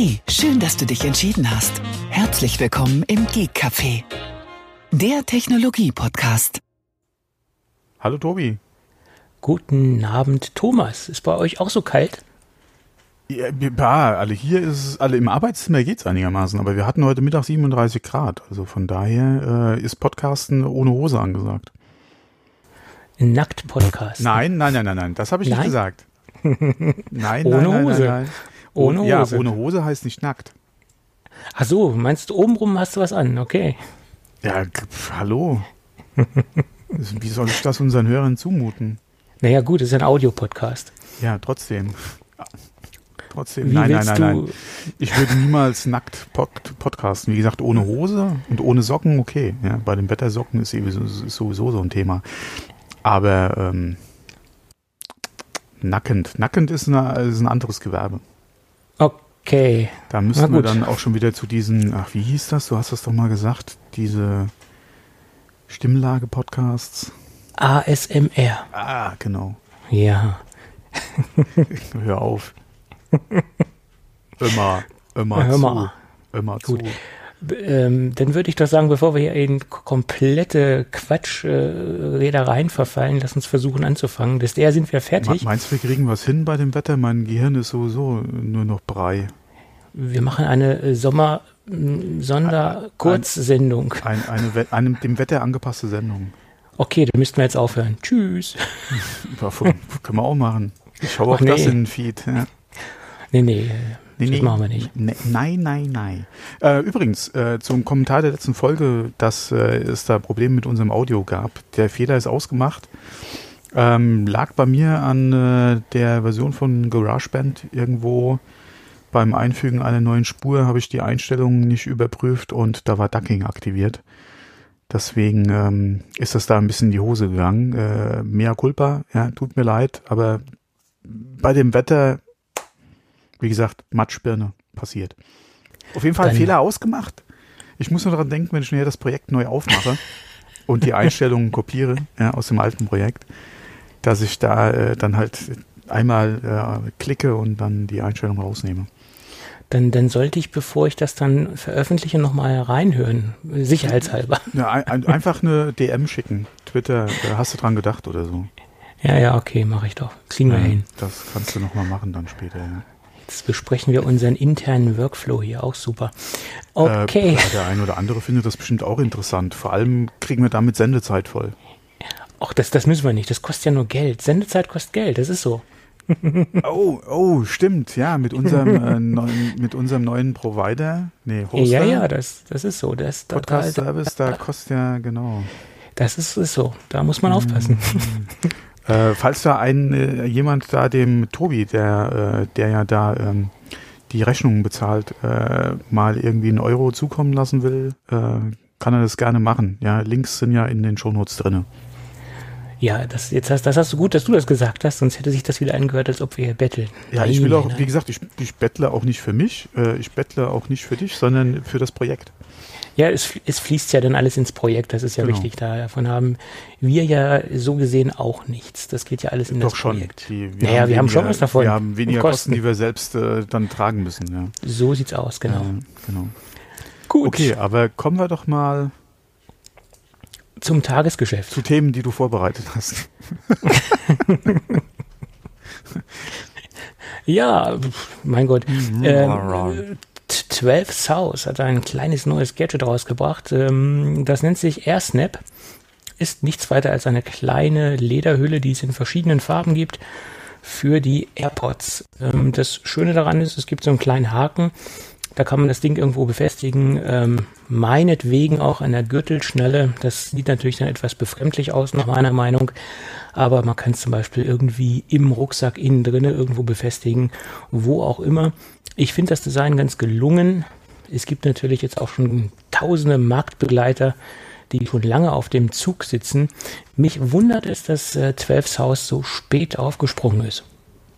Hey, schön, dass du dich entschieden hast. Herzlich willkommen im Geek Café, der Technologie-Podcast. Hallo Tobi. Guten Abend, Thomas. Ist bei euch auch so kalt? Ja, alle hier ist es, alle im Arbeitszimmer geht's einigermaßen, aber wir hatten heute Mittag 37 Grad. Also von daher äh, ist Podcasten ohne Hose angesagt. Nackt-Podcast. Nein, nein, nein, nein, nein, das habe ich Nein? nicht gesagt. Nein, Ohne nein, nein, Hose. Nein, nein. Ohne Ja, Hose. ohne Hose heißt nicht nackt. Ach so, meinst du obenrum hast du was an? Okay. Ja, pf, hallo. Wie soll ich das unseren Hörern zumuten? Naja, gut, es ist ein Audiopodcast. Ja, trotzdem. Trotzdem, Wie nein, nein, nein, nein. Ich würde niemals nackt pod podcasten. Wie gesagt, ohne Hose und ohne Socken, okay. Ja, bei den Wettersocken ist sowieso, ist sowieso so ein Thema. Aber ähm, nackend. Nackend ist, eine, ist ein anderes Gewerbe. Okay. Da müssten wir dann auch schon wieder zu diesen, ach, wie hieß das? Du hast das doch mal gesagt, diese Stimmlage-Podcasts. ASMR. Ah, genau. Ja. Hör auf. Immer, immer Hör zu. mal. Immer Gut. zu. Ähm, dann würde ich doch sagen, bevor wir hier in komplette Quatschredereien äh, verfallen, lass uns versuchen anzufangen. Bis der sind wir fertig. Meinst du, wir kriegen was hin bei dem Wetter? Mein Gehirn ist sowieso nur noch Brei. Wir machen eine äh, Sommer-Sonder-Kurzsendung. Ein, eine, We- eine dem Wetter angepasste Sendung. Okay, dann müssten wir jetzt aufhören. Tschüss. Können wir auch machen. Ich schaue auch Ach, das nee. in den Feed. Ja. Nee, nee, äh, das machen wir nicht. Ne, nein, nein, nein. Äh, übrigens, äh, zum Kommentar der letzten Folge, dass äh, es da Probleme mit unserem Audio gab. Der Fehler ist ausgemacht. Ähm, lag bei mir an äh, der Version von GarageBand irgendwo beim Einfügen einer neuen Spur habe ich die Einstellungen nicht überprüft und da war Ducking aktiviert. Deswegen ähm, ist das da ein bisschen in die Hose gegangen. Äh, mea culpa, ja, tut mir leid, aber bei dem Wetter, wie gesagt, Matschbirne passiert. Auf jeden Fall Dann- Fehler ausgemacht. Ich muss nur daran denken, wenn ich nachher das Projekt neu aufmache und die Einstellungen kopiere ja, aus dem alten Projekt, dass ich da äh, dann halt einmal äh, klicke und dann die Einstellung rausnehme. Dann, dann sollte ich, bevor ich das dann veröffentliche, nochmal reinhören. Sicherheitshalber. Ja, ein, ein, einfach eine DM schicken. Twitter, äh, hast du dran gedacht oder so? Ja, ja, okay, mache ich doch. Kriegen wir Ja, hin. das kannst du nochmal machen dann später. Ja. Jetzt besprechen wir unseren internen Workflow hier. Auch super. Okay. Äh, der ein oder andere findet das bestimmt auch interessant. Vor allem kriegen wir damit Sendezeit voll. Ach, das, das müssen wir nicht. Das kostet ja nur Geld. Sendezeit kostet Geld. Das ist so. Oh, oh, stimmt, ja, mit unserem, äh, neuen, mit unserem neuen Provider, nee, Hoster, ja, ja, das, das ist so. Das, da, da, Podcast-Service, da kostet ja, genau. das ist, ist so. Da muss man aufpassen. Äh, falls da ein, äh, jemand da dem Tobi, der, äh, der ja da ähm, die Rechnungen bezahlt, äh, mal irgendwie einen Euro zukommen lassen will, äh, kann er das gerne machen. Ja, Links sind ja in den Shownotes drinne. Ja, das, jetzt hast, das hast du gut, dass du das gesagt hast, sonst hätte sich das wieder angehört, als ob wir hier betteln. Ja, Nein, ich will auch, wie gesagt, ich, ich bettle auch nicht für mich, äh, ich bettle auch nicht für dich, sondern für das Projekt. Ja, es, es fließt ja dann alles ins Projekt, das ist ja Genau. wichtig. Davon haben wir ja so gesehen auch nichts. Das geht ja alles in Doch das schon. Projekt. Die, Naja, wir haben schon was davon. Wir haben weniger Und Kosten, die wir selbst äh, dann tragen müssen. Ja. So sieht's aus, genau. Ja, genau. Gut, Okay, aber kommen wir doch mal zum Tagesgeschäft. zu Themen, die du vorbereitet hast. Ja, mein Gott. Ähm, T- 12 South hat ein kleines neues Gadget rausgebracht. Ähm, das nennt sich AirSnap. Ist nichts weiter als eine kleine Lederhülle, die es in verschiedenen Farben gibt für die AirPods. Ähm, das Schöne daran ist, es gibt so einen kleinen Haken. Da kann man das Ding irgendwo befestigen. Ähm, meinetwegen auch an der Gürtelschnelle. Das sieht natürlich dann etwas befremdlich aus, nach meiner Meinung. Aber man kann es zum Beispiel irgendwie im Rucksack innen drinne irgendwo befestigen, wo auch immer. Ich finde das Design ganz gelungen. Es gibt natürlich jetzt auch schon tausende Marktbegleiter, die schon lange auf dem Zug sitzen. Mich wundert es, dass äh, 12 House so spät aufgesprungen ist.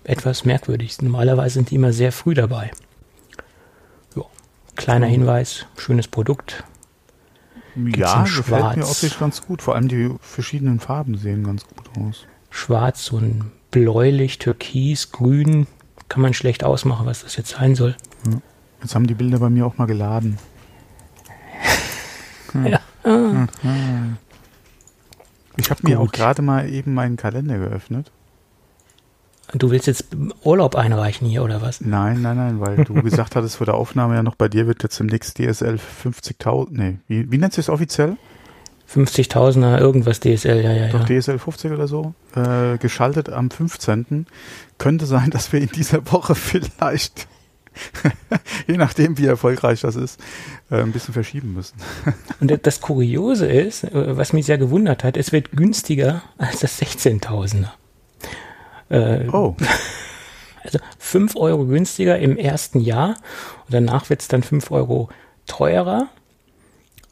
Etwas merkwürdig. Normalerweise sind die immer sehr früh dabei. Ja, kleiner Hinweis, schönes Produkt. ja, in gefällt mir optisch ganz gut. Vor allem die verschiedenen Farben sehen ganz gut aus. Schwarz, so ein bläulich, türkis, grün. Kann man schlecht ausmachen, was das jetzt sein soll. Jetzt haben die Bilder bei mir auch mal geladen. Hm. Ja. Mhm. Ich habe mir auch gerade mal eben meinen Kalender geöffnet. Du willst jetzt Urlaub einreichen hier oder was? Nein, nein, nein, weil du gesagt hattest vor der Aufnahme ja noch, bei dir wird jetzt demnächst DSL 50.000, nee, wie, wie nennt sich das offiziell? 50.000er irgendwas DSL, ja, ja, Doch ja. DSL 50 oder so, äh, geschaltet am 15. Könnte sein, dass wir in dieser Woche vielleicht, je nachdem wie erfolgreich das ist, äh, ein bisschen verschieben müssen. Und das Kuriose ist, äh, was mich sehr gewundert hat, es wird günstiger als das 16.000er. Äh, Oh, Also 5 Euro günstiger im ersten Jahr und danach wird es dann 5 Euro teurer.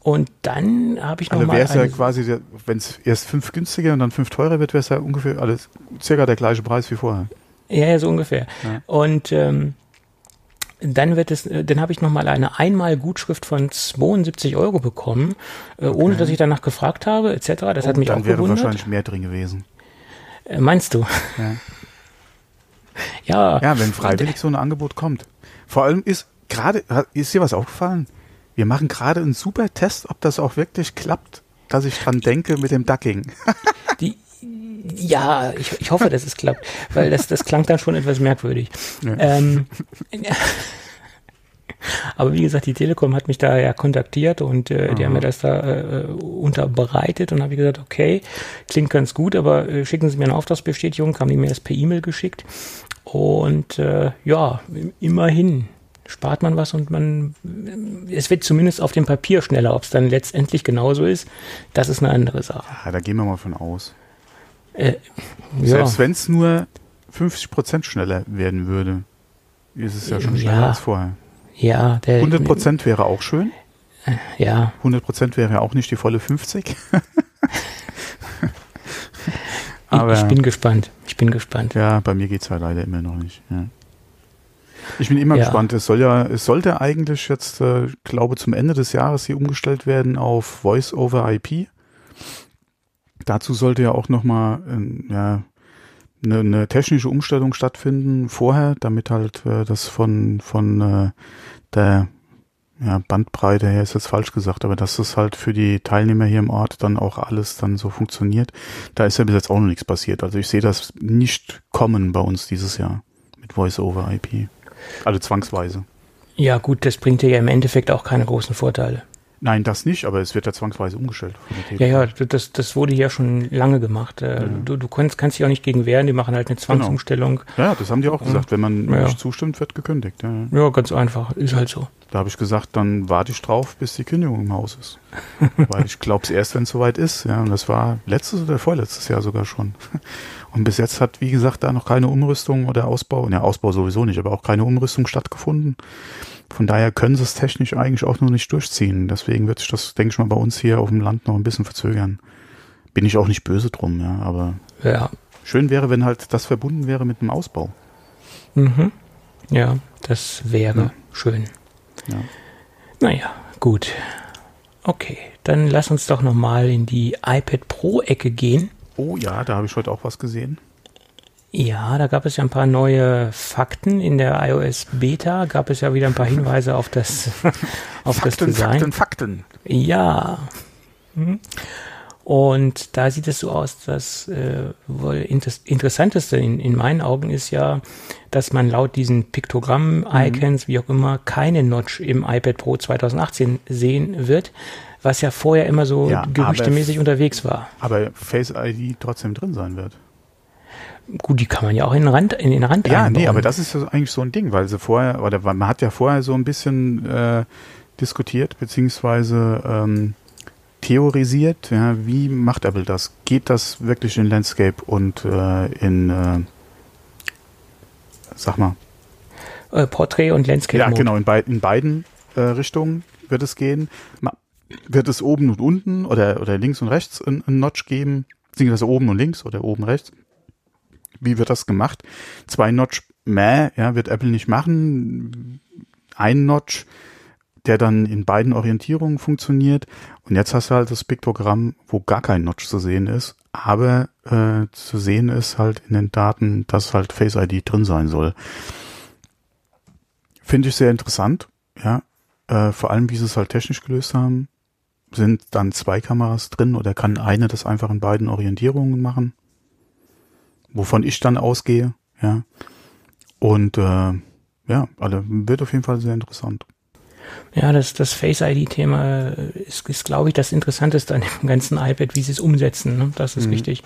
Und dann habe ich noch also mal wäre es ja quasi, wenn es erst fünf günstiger und dann fünf teurer wird, wäre es ja ungefähr alles circa der gleiche Preis wie vorher. Ja, ja, so ungefähr. Ja. Und ähm, dann wird es, äh, dann habe ich nochmal eine Einmal-Gutschrift von 72 Euro bekommen, äh, ohne dass ich danach gefragt habe, etc. Das hat Oh, mich dann auch wäre gewundert. wahrscheinlich mehr drin gewesen. Äh, meinst du? Ja. Ja. Ja, wenn freiwillig so ein Angebot kommt. Vor allem ist gerade, ist dir was aufgefallen? Wir machen gerade einen super Test, ob das auch wirklich klappt, dass ich dran denke mit dem Ducking. Die, ja, ich, ich hoffe, dass es klappt, weil das, das klang dann schon etwas merkwürdig. Ja. Ähm, aber wie gesagt, die Telekom hat mich da ja kontaktiert und äh, die haben mir das da äh, unterbreitet und habe ich gesagt, okay, klingt ganz gut, aber äh, schicken Sie mir eine Auftragsbestätigung, haben die mir das per E-Mail geschickt und äh, ja, immerhin spart man was und man, es wird zumindest auf dem Papier schneller, ob es dann letztendlich genauso ist, das ist eine andere Sache. Ja, da gehen wir mal von aus. Äh, ja. Selbst wenn es nur 50 Prozent schneller werden würde, ist es ja schon Ja. schneller als vorher. Ja, der 100 Prozent wäre auch schön. Ja, 100 Prozent wäre ja auch nicht die volle 50. ich, Aber ich bin gespannt. Ich bin gespannt. ja, bei mir geht's halt leider immer noch nicht. Ja. Ich bin immer Ja. gespannt. Es soll ja, es sollte eigentlich jetzt, äh, glaube zum Ende des Jahres hier umgestellt werden auf Voice over IP. Dazu sollte ja auch nochmal ähm, ja, eine, eine technische Umstellung stattfinden vorher, damit halt äh, das von, von äh, der ja, Bandbreite her ist jetzt falsch gesagt, aber dass das halt für die Teilnehmer hier im Ort dann auch alles dann so funktioniert. Da ist ja bis jetzt auch noch nichts passiert. Also ich sehe das nicht kommen bei uns dieses Jahr mit Voice over IP. Also zwangsweise. Ja, gut, das bringt dir ja im Endeffekt auch keine großen Vorteile. Nein, das nicht, aber es wird ja zwangsweise umgestellt. Ja, ja, das, das wurde ja schon lange gemacht. Äh, Du, du kannst, kannst dich auch nicht gegen wehren, die machen halt eine Zwangsumstellung. ja, das haben die auch gesagt. Wenn man Ja. nicht zustimmt, wird gekündigt. Ja. Ja, ganz einfach, ist halt so. Da habe ich gesagt, dann warte ich drauf, bis die Kündigung im Haus ist. Weil ich glaube es erst, wenn es soweit ist. Ja, und das war letztes oder vorletztes Jahr sogar schon. Und bis jetzt hat, wie gesagt, da noch keine Umrüstung oder Ausbau, ja, Ausbau sowieso nicht, aber auch keine Umrüstung stattgefunden. Von daher können sie es technisch eigentlich auch noch nicht durchziehen. Deswegen wird sich das, denke ich mal, bei uns hier auf dem Land noch ein bisschen verzögern. Bin ich auch nicht böse drum, ja, aber Ja. schön wäre, wenn halt das verbunden wäre mit einem Ausbau. Mhm. Ja, das wäre Ja. schön. Ja. Naja, gut. Okay, dann lass uns doch nochmal in die iPad Pro-Ecke gehen. Oh ja, da habe ich heute auch was gesehen. Ja, da gab es ja ein paar neue Fakten. In der iOS Beta gab es ja wieder ein paar Hinweise auf das, auf das Design. Fakten, Fakten. Ja. Mhm. Und da sieht es so aus, dass äh, wohl inter interessanteste in, in meinen Augen ist ja, dass man laut diesen Piktogramm-Icons, wie auch immer, keine Notch im iPad Pro 2018 sehen wird, was ja vorher immer so Ja, gerüchtemäßig unterwegs war. Aber Face ID trotzdem drin sein wird. Gut, die kann man ja auch in den Rand, in den Rand Ja, einbauen. nee, aber das ist ja eigentlich so ein Ding, weil sie vorher, oder man hat ja vorher so ein bisschen äh, diskutiert, beziehungsweise ähm, theorisiert, ja, wie macht Apple das? Geht das wirklich in Landscape und äh, in, äh, sag mal, äh, Portrait und Landscape ja, Mode. genau, in, beid, in beiden äh, Richtungen wird es gehen. Ma wird es oben und unten oder, oder links und rechts ein, ein Notch geben? Beziehungsweise oben und links oder oben rechts? Wie wird das gemacht? Zwei Notch mehr, ja, wird Apple nicht machen. Ein Notch, der dann in beiden Orientierungen funktioniert. Und jetzt hast du halt das Piktogramm, wo gar kein Notch zu sehen ist, aber äh, zu sehen ist halt in den Daten, dass halt Face ID drin sein soll. Finde ich sehr interessant. ja, äh, vor allem wie sie es halt technisch gelöst haben, sind dann zwei Kameras drin oder kann eine das einfach in beiden Orientierungen machen, wovon ich dann ausgehe, ja. Und äh, ja, also wird auf jeden Fall sehr interessant. Ja, das, das Face-ID-Thema ist, ist glaube ich, das Interessanteste an dem ganzen iPad, wie sie es umsetzen. Ne? Das ist mhm. wichtig.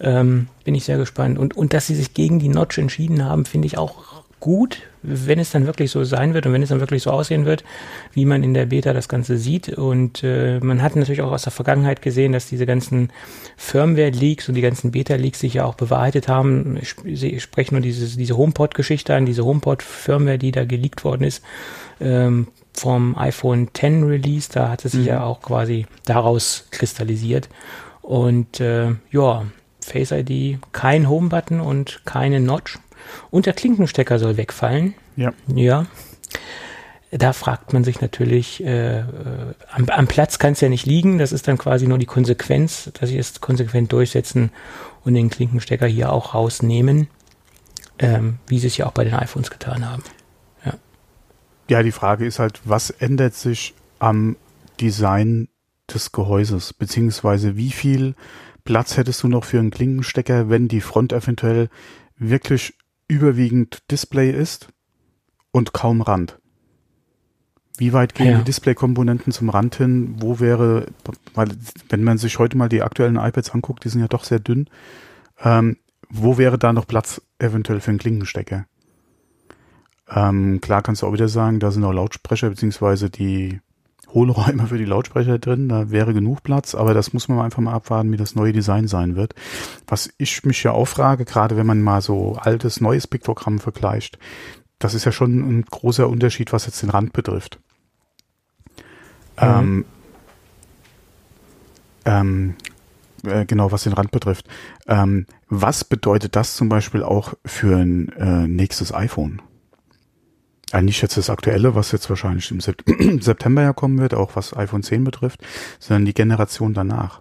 Ähm, bin ich sehr gespannt. Und, und dass sie sich gegen die Notch entschieden haben, finde ich auch gut, wenn es dann wirklich so sein wird und wenn es dann wirklich so aussehen wird, wie man in der Beta das Ganze sieht. Und äh, man hat natürlich auch aus der Vergangenheit gesehen, dass diese ganzen Firmware-Leaks und die ganzen Beta-Leaks sich ja auch bewahrheitet haben. Ich, spreche nur dieses, diese HomePod-Geschichte an, diese HomePod-Firmware, die da geleakt worden ist. Ähm, vom iPhone 10 Release, da hat es sich mhm. ja auch quasi daraus kristallisiert. Und äh, ja, Face ID, kein Home-Button und keine Notch. Und der Klinkenstecker soll wegfallen. Ja. Ja. Da fragt man sich natürlich, äh, äh am, am, Platz kann es ja nicht liegen. Das ist dann quasi nur die Konsequenz, dass sie es konsequent durchsetzen und den Klinkenstecker hier auch rausnehmen, ähm, wie sie es ja auch bei den iPhones getan haben. Ja. ja, die Frage ist halt, was ändert sich am Design des Gehäuses, beziehungsweise wie viel Platz hättest du noch für einen Klinkenstecker, wenn die Front eventuell wirklich überwiegend Display ist und kaum Rand. Wie weit gehen ja. die Display-Komponenten zum Rand hin? Wo wäre, weil wenn man sich heute mal die aktuellen iPads anguckt, die sind ja doch sehr dünn, ähm, wo wäre da noch Platz eventuell für einen Klinkenstecker? Ähm, klar kannst du auch wieder sagen, da sind auch Lautsprecher beziehungsweise die Hohlräume für die Lautsprecher drin, da wäre genug Platz, aber das muss man einfach mal abwarten, wie das neue Design sein wird. Was ich mich ja auch frage, gerade wenn man mal so altes, neues Piktogramm vergleicht, das ist ja schon ein großer Unterschied, was jetzt den Rand betrifft. Mhm. Ähm, ähm, äh, genau, was den Rand betrifft. Ähm, was bedeutet das zum Beispiel auch für ein äh, nächstes iPhone? Ja, nicht jetzt das aktuelle, was jetzt wahrscheinlich im September ja kommen wird, auch was iPhone 10 betrifft, sondern die Generation danach.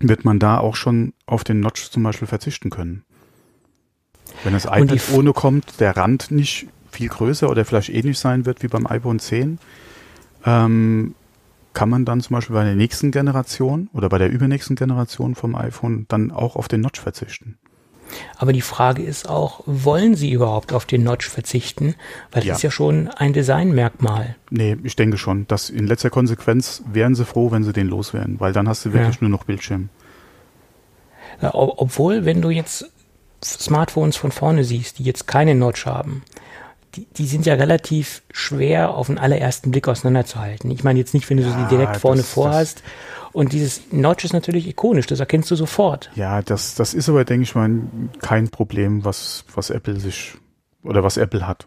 Wird man da auch schon auf den Notch zum Beispiel verzichten können? Wenn das iPad ohne kommt, der Rand nicht viel größer oder vielleicht ähnlich sein wird wie beim iPhone 10, ähm, kann man dann zum Beispiel bei der nächsten Generation oder bei der übernächsten Generation vom iPhone dann auch auf den Notch verzichten? Aber die Frage ist auch, wollen sie überhaupt auf den Notch verzichten? Weil das ja. ist ja schon ein Designmerkmal. Nee, ich denke schon, dass in letzter Konsequenz wären sie froh, wenn sie den loswerden, weil dann hast du wirklich ja. nur noch Bildschirm. Obwohl, wenn du jetzt Smartphones von vorne siehst, die jetzt keine Notch haben, die, die sind ja relativ schwer auf den allerersten Blick auseinanderzuhalten. Ich meine jetzt nicht, wenn du sie direkt vorne das, vorhast. Das und dieses Notch ist natürlich ikonisch, das erkennst du sofort. Ja, das, das ist aber, denke ich mal, kein Problem, was, was Apple sich oder was Apple hat.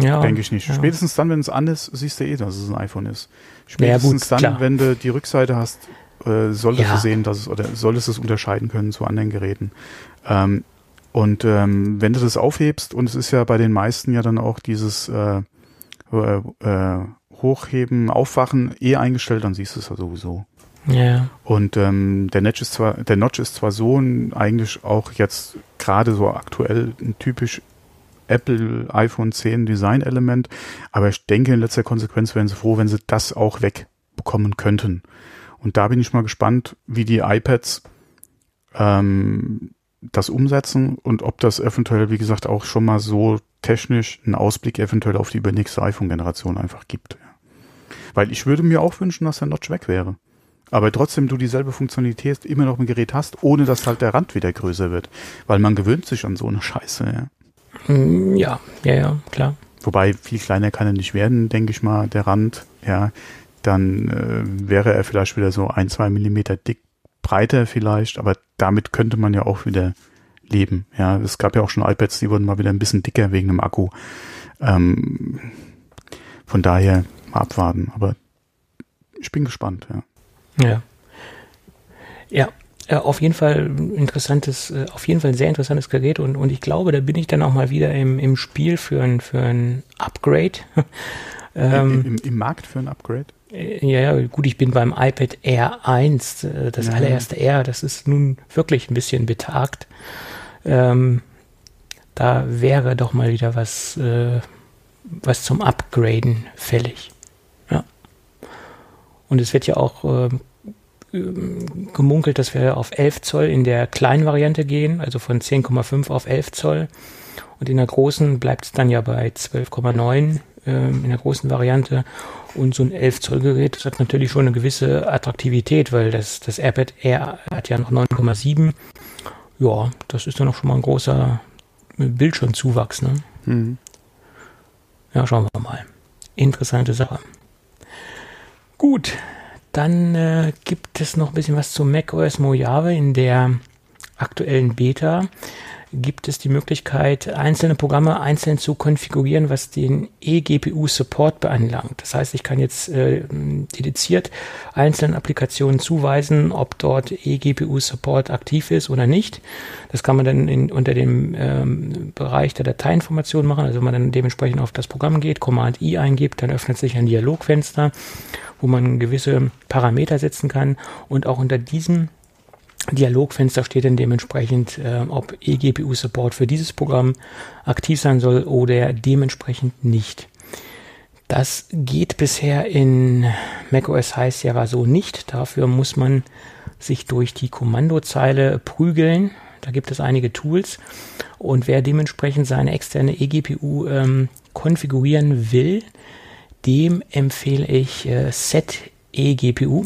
Ja, denke ich nicht. Ja. Spätestens dann, wenn es an ist, siehst du eh, dass es ein iPhone ist. Spätestens ja, gut, dann, klar. wenn du die Rückseite hast, äh, solltest ja. du sehen, dass es oder solltest es unterscheiden können zu anderen Geräten. Ähm, und ähm, wenn du das aufhebst, und es ist ja bei den meisten ja dann auch dieses äh, äh, äh Hochheben, Aufwachen eh eingestellt, dann siehst du es ja sowieso. Ja. Und ähm, der Notch ist zwar, der Notch ist zwar so ein, eigentlich auch jetzt gerade so aktuell ein typisch Apple iPhone 10 Design-Element, aber ich denke in letzter Konsequenz wären sie froh, wenn sie das auch wegbekommen könnten. Und da bin ich mal gespannt, wie die iPads ähm, das umsetzen und ob das eventuell, wie gesagt, auch schon mal so technisch einen Ausblick eventuell auf die übernächste iPhone-Generation einfach gibt. Weil ich würde mir auch wünschen, dass der Notch weg wäre. Aber trotzdem du dieselbe Funktionalität immer noch im Gerät hast, ohne dass halt der Rand wieder größer wird. Weil man gewöhnt sich an so eine Scheiße, ja. Hm, ja, ja, ja, klar. Wobei viel kleiner kann er nicht werden, denke ich mal, der Rand, ja. Dann äh, wäre er vielleicht wieder so ein, zwei Millimeter dick, breiter vielleicht, aber damit könnte man ja auch wieder leben. Ja, es gab ja auch schon iPads, die wurden mal wieder ein bisschen dicker wegen dem Akku. Ähm, von daher mal abwarten. Aber ich bin gespannt, ja. Ja. Ja, äh, auf jeden Fall interessantes, äh, auf jeden Fall ein sehr interessantes Gerät und, und ich glaube, da bin ich dann auch mal wieder im, im Spiel für ein, für ein Upgrade. ähm, Im, Im, Markt für ein Upgrade? Äh, ja, ja, gut, ich bin beim iPad Air 1, das ja. allererste Air, das ist nun wirklich ein bisschen betagt. Ähm, da wäre doch mal wieder was äh, was zum Upgraden fällig. Ja. Und es wird ja auch äh, gemunkelt, dass wir auf 11 Zoll in der kleinen Variante gehen, also von 10,5 auf 11 Zoll. Und in der großen bleibt es dann ja bei 12,9 äh, in der großen Variante. Und so ein 11 Zoll Gerät hat natürlich schon eine gewisse Attraktivität, weil das, das AirPad Air hat ja noch 9,7. Ja, das ist dann auch schon mal ein großer Bildschirmzuwachs. Ne? Mhm. Ja, schauen wir mal. Interessante Sache. Gut, dann äh, gibt es noch ein bisschen was zu macOS Mojave in der aktuellen Beta gibt es die Möglichkeit, einzelne Programme einzeln zu konfigurieren, was den eGPU-Support beanlangt. Das heißt, ich kann jetzt äh, dediziert einzelnen Applikationen zuweisen, ob dort eGPU-Support aktiv ist oder nicht. Das kann man dann in, unter dem ähm, Bereich der Dateiinformation machen. Also wenn man dann dementsprechend auf das Programm geht, Command I eingibt, dann öffnet sich ein Dialogfenster, wo man gewisse Parameter setzen kann und auch unter diesem Dialogfenster steht dann dementsprechend, äh, ob eGPU-Support für dieses Programm aktiv sein soll oder dementsprechend nicht. Das geht bisher in macOS High Sierra so nicht. Dafür muss man sich durch die Kommandozeile prügeln. Da gibt es einige Tools. Und wer dementsprechend seine externe eGPU ähm, konfigurieren will, dem empfehle ich äh, Set eGPU.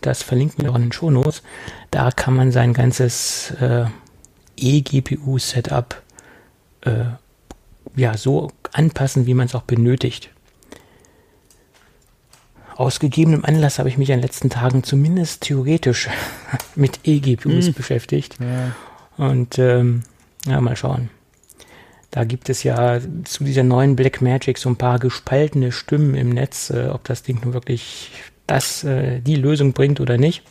Das verlinken wir auch in den Shownotes. Da kann man sein ganzes äh, eGPU-Setup äh, ja, so anpassen, wie man es auch benötigt. Aus gegebenem Anlass habe ich mich in den letzten Tagen zumindest theoretisch mit eGPUs hm. beschäftigt. Ja. Und ähm, ja, mal schauen. Da gibt es ja zu dieser neuen Blackmagic so ein paar gespaltene Stimmen im Netz, äh, ob das Ding nun wirklich das, äh, die Lösung bringt oder nicht.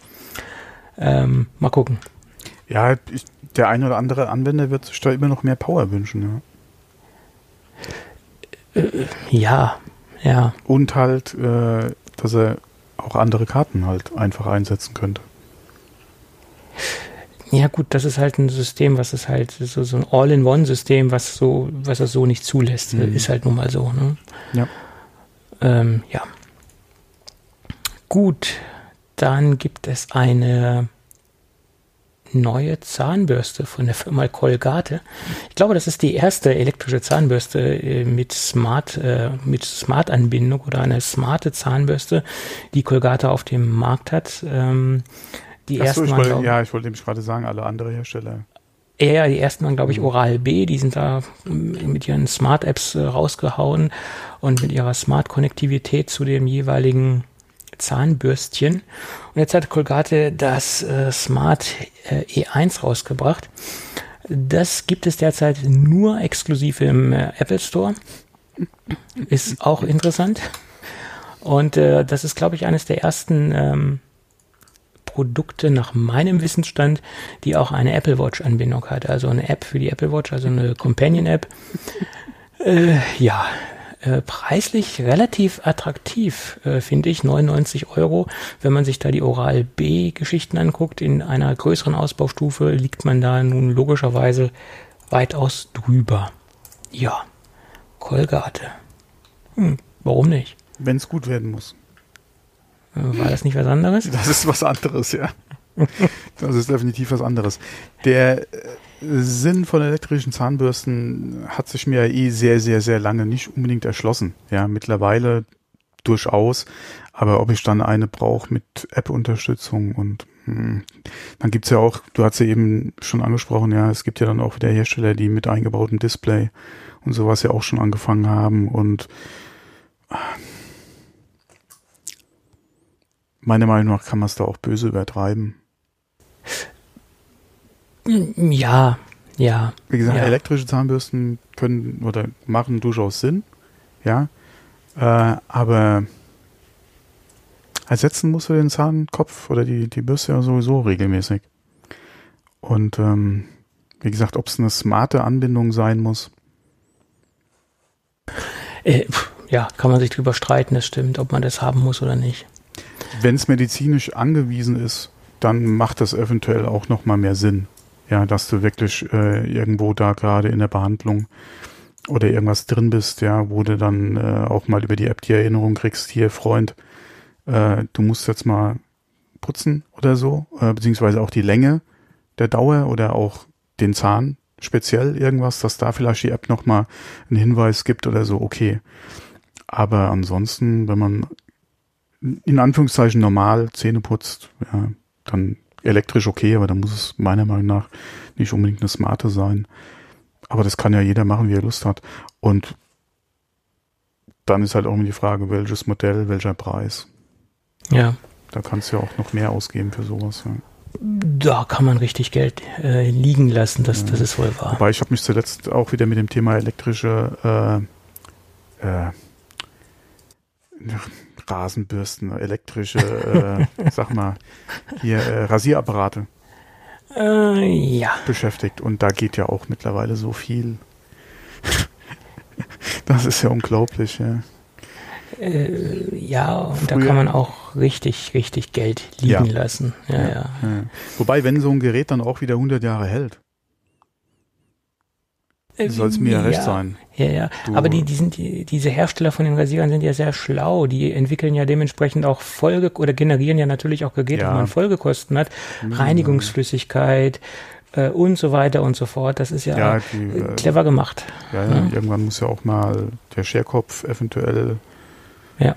Ähm, mal gucken. Ja, ich, der ein oder andere Anwender wird sich da immer noch mehr Power wünschen. Ja, äh, ja. ja. Und halt, äh, dass er auch andere Karten halt einfach einsetzen könnte. Ja gut, das ist halt ein System, was ist halt so, so ein All-in-One-System, was so, was er so nicht zulässt. Mhm. Ist halt nun mal so. Ne? Ja. Ähm, ja. Gut, dann gibt es eine neue Zahnbürste von der Firma Colgate. Ich glaube, das ist die erste elektrische Zahnbürste äh, mit Smart, äh, mit Smart-Anbindung oder eine smarte Zahnbürste, die Colgate auf dem Markt hat. Ähm, die ersten ich wollte, ja, ich wollte nämlich gerade sagen, alle andere Hersteller. Ja, die ersten waren, glaube ich, mhm. Oral B, die sind da mit ihren Smart-Apps äh, rausgehauen und mit ihrer Smart-Konnektivität zu dem jeweiligen Zahnbürstchen. Und jetzt hat Colgate das äh, Smart äh, E1 rausgebracht. Das gibt es derzeit nur exklusiv im äh, Apple Store. Ist auch interessant. Und äh, das ist, glaube ich, eines der ersten ähm, Produkte nach meinem Wissensstand, die auch eine Apple Watch-Anbindung hat. Also eine App für die Apple Watch, also eine Companion-App. Äh, ja, äh, preislich relativ attraktiv, äh, finde ich. 99 Euro. Wenn man sich da die Oral B-Geschichten anguckt, in einer größeren Ausbaustufe liegt man da nun logischerweise weitaus drüber. Ja, Kolgate. Hm, warum nicht? Wenn es gut werden muss. Äh, war das nicht was anderes? Das ist was anderes, ja. Das ist definitiv was anderes. Der äh, Sinn von elektrischen Zahnbürsten hat sich mir eh sehr, sehr, sehr lange nicht unbedingt erschlossen. Ja, mittlerweile durchaus. Aber ob ich dann eine brauche mit App-Unterstützung und hm, dann gibt's ja auch, du hast ja eben schon angesprochen, ja, es gibt ja dann auch wieder Hersteller, die mit eingebautem Display und sowas ja auch schon angefangen haben und meiner Meinung nach kann man es da auch böse übertreiben. Ja, ja. Wie gesagt, ja. elektrische Zahnbürsten können oder machen durchaus Sinn, ja. Äh, aber ersetzen musst du den Zahnkopf oder die, die Bürste ja sowieso regelmäßig. Und ähm, wie gesagt, ob es eine smarte Anbindung sein muss. Äh, ja, kann man sich drüber streiten, das stimmt, ob man das haben muss oder nicht. Wenn es medizinisch angewiesen ist, dann macht das eventuell auch nochmal mehr Sinn. Ja, dass du wirklich äh, irgendwo da gerade in der Behandlung oder irgendwas drin bist, ja, wo du dann äh, auch mal über die App die Erinnerung kriegst, hier Freund, äh, du musst jetzt mal putzen oder so, äh, beziehungsweise auch die Länge der Dauer oder auch den Zahn speziell irgendwas, dass da vielleicht die App nochmal einen Hinweis gibt oder so, okay. Aber ansonsten, wenn man in Anführungszeichen normal Zähne putzt, ja, dann elektrisch okay, aber dann muss es meiner Meinung nach nicht unbedingt eine smarte sein. Aber das kann ja jeder machen, wie er Lust hat. Und dann ist halt auch immer die Frage, welches Modell, welcher Preis. Ja. Da kannst du ja auch noch mehr ausgeben für sowas. Ja. Da kann man richtig Geld äh, liegen lassen, das, ja. das ist wohl wahr. Wobei ich habe mich zuletzt auch wieder mit dem Thema elektrische äh, äh, Rasenbürsten, elektrische, äh, sag mal, hier äh, Rasierapparate äh, ja. beschäftigt. Und da geht ja auch mittlerweile so viel. das ist ja unglaublich, ja. Äh, ja, und Früher, da kann man auch richtig, richtig Geld liegen ja. lassen. Ja, ja, Wobei, wenn so ein Gerät dann auch wieder 100 Jahre hält, soll es mir ja recht sein. Ja, ja. Du Aber die, die sind, die, diese Hersteller von den Rasierern sind ja sehr schlau. Die entwickeln ja dementsprechend auch Folge oder generieren ja natürlich auch Geräte, ja. wo man Folgekosten hat. Mhm. Reinigungsflüssigkeit äh, und so weiter und so fort. Das ist ja, ja die, äh, clever gemacht. Ja, ja, irgendwann muss ja auch mal der Scherkopf eventuell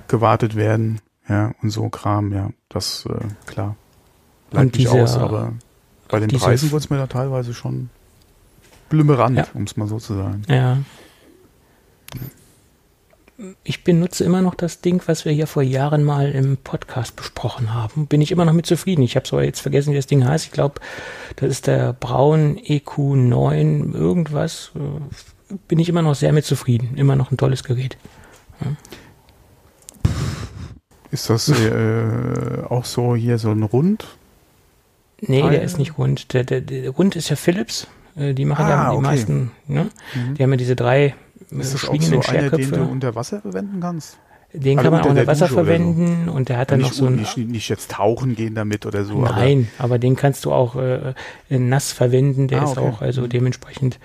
gewartet werden. Ja, und so Kram, ja. Das, äh, klar. Bleibt und diese, aus, aber bei den Preisen wurde es mir da teilweise schon blümerant, ja. um es mal so zu sagen. Ja. Ich benutze immer noch das Ding, was wir hier vor Jahren mal im Podcast besprochen haben. Bin ich immer noch mit zufrieden. Ich habe zwar jetzt vergessen, wie das Ding heißt. Ich glaube, das ist der Braun EQ9 irgendwas. Bin ich immer noch sehr mit zufrieden. Immer noch ein tolles Gerät. Ja. Ist das äh, auch so hier so ein Rund? Nee, der ist nicht rund. Der, der, der Rund ist ja Philips. Äh, die machen ah, ja die okay. meisten, ne? Mhm. Die haben ja diese drei ist das schwingenden auch so einer, den du unter Wasser verwenden kannst? Den also kann man auch unter Wasser verwenden so. und der hat dann nicht, noch so ein. Nicht, nicht, jetzt tauchen gehen damit oder so. Nein, aber, aber den kannst du auch äh, nass verwenden. Der ah, ist auch also dementsprechend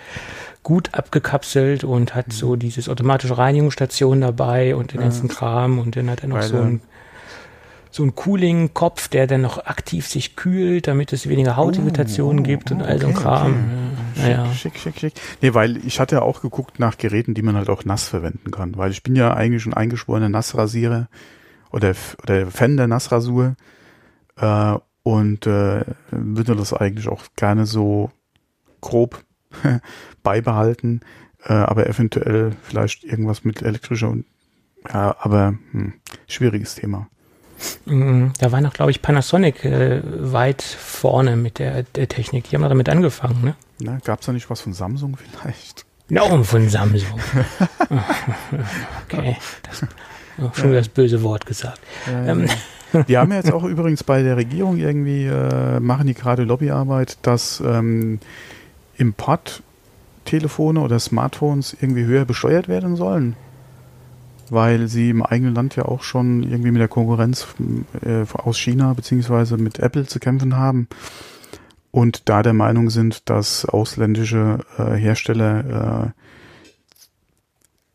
gut abgekapselt und hat mhm. so dieses automatische Reinigungsstation dabei und den ganzen Kram und dann hat er noch so ein so ein Cooling-Kopf, der dann noch aktiv sich kühlt, damit es weniger Hautirritationen oh, gibt und all so ein Kram. Okay. Ja, schick, schick, schick. Nee, weil ich hatte ja auch geguckt nach Geräten, die man halt auch nass verwenden kann, weil ich bin ja eigentlich schon eingeschworener Nassrasierer oder, oder Fan der Nassrasur äh, und äh, würde das eigentlich auch gerne so grob beibehalten, äh, aber eventuell vielleicht irgendwas mit elektrischer und ja, aber hm, schwieriges Thema. Mm, da war noch, glaube ich, Panasonic äh, weit vorne mit der, der Technik. Die haben damit angefangen, ne? Na, gab es da nicht was von Samsung vielleicht? Noch von Samsung. okay, das, oh, schon ja. das böse Wort gesagt. Ja, ja. Ähm. Die haben jetzt auch übrigens bei der Regierung irgendwie, äh, machen die gerade Lobbyarbeit, dass ähm, Importtelefone oder Smartphones irgendwie höher besteuert werden sollen weil sie im eigenen Land ja auch schon irgendwie mit der Konkurrenz äh, aus China beziehungsweise mit Apple zu kämpfen haben und da der Meinung sind, dass ausländische äh, Hersteller äh,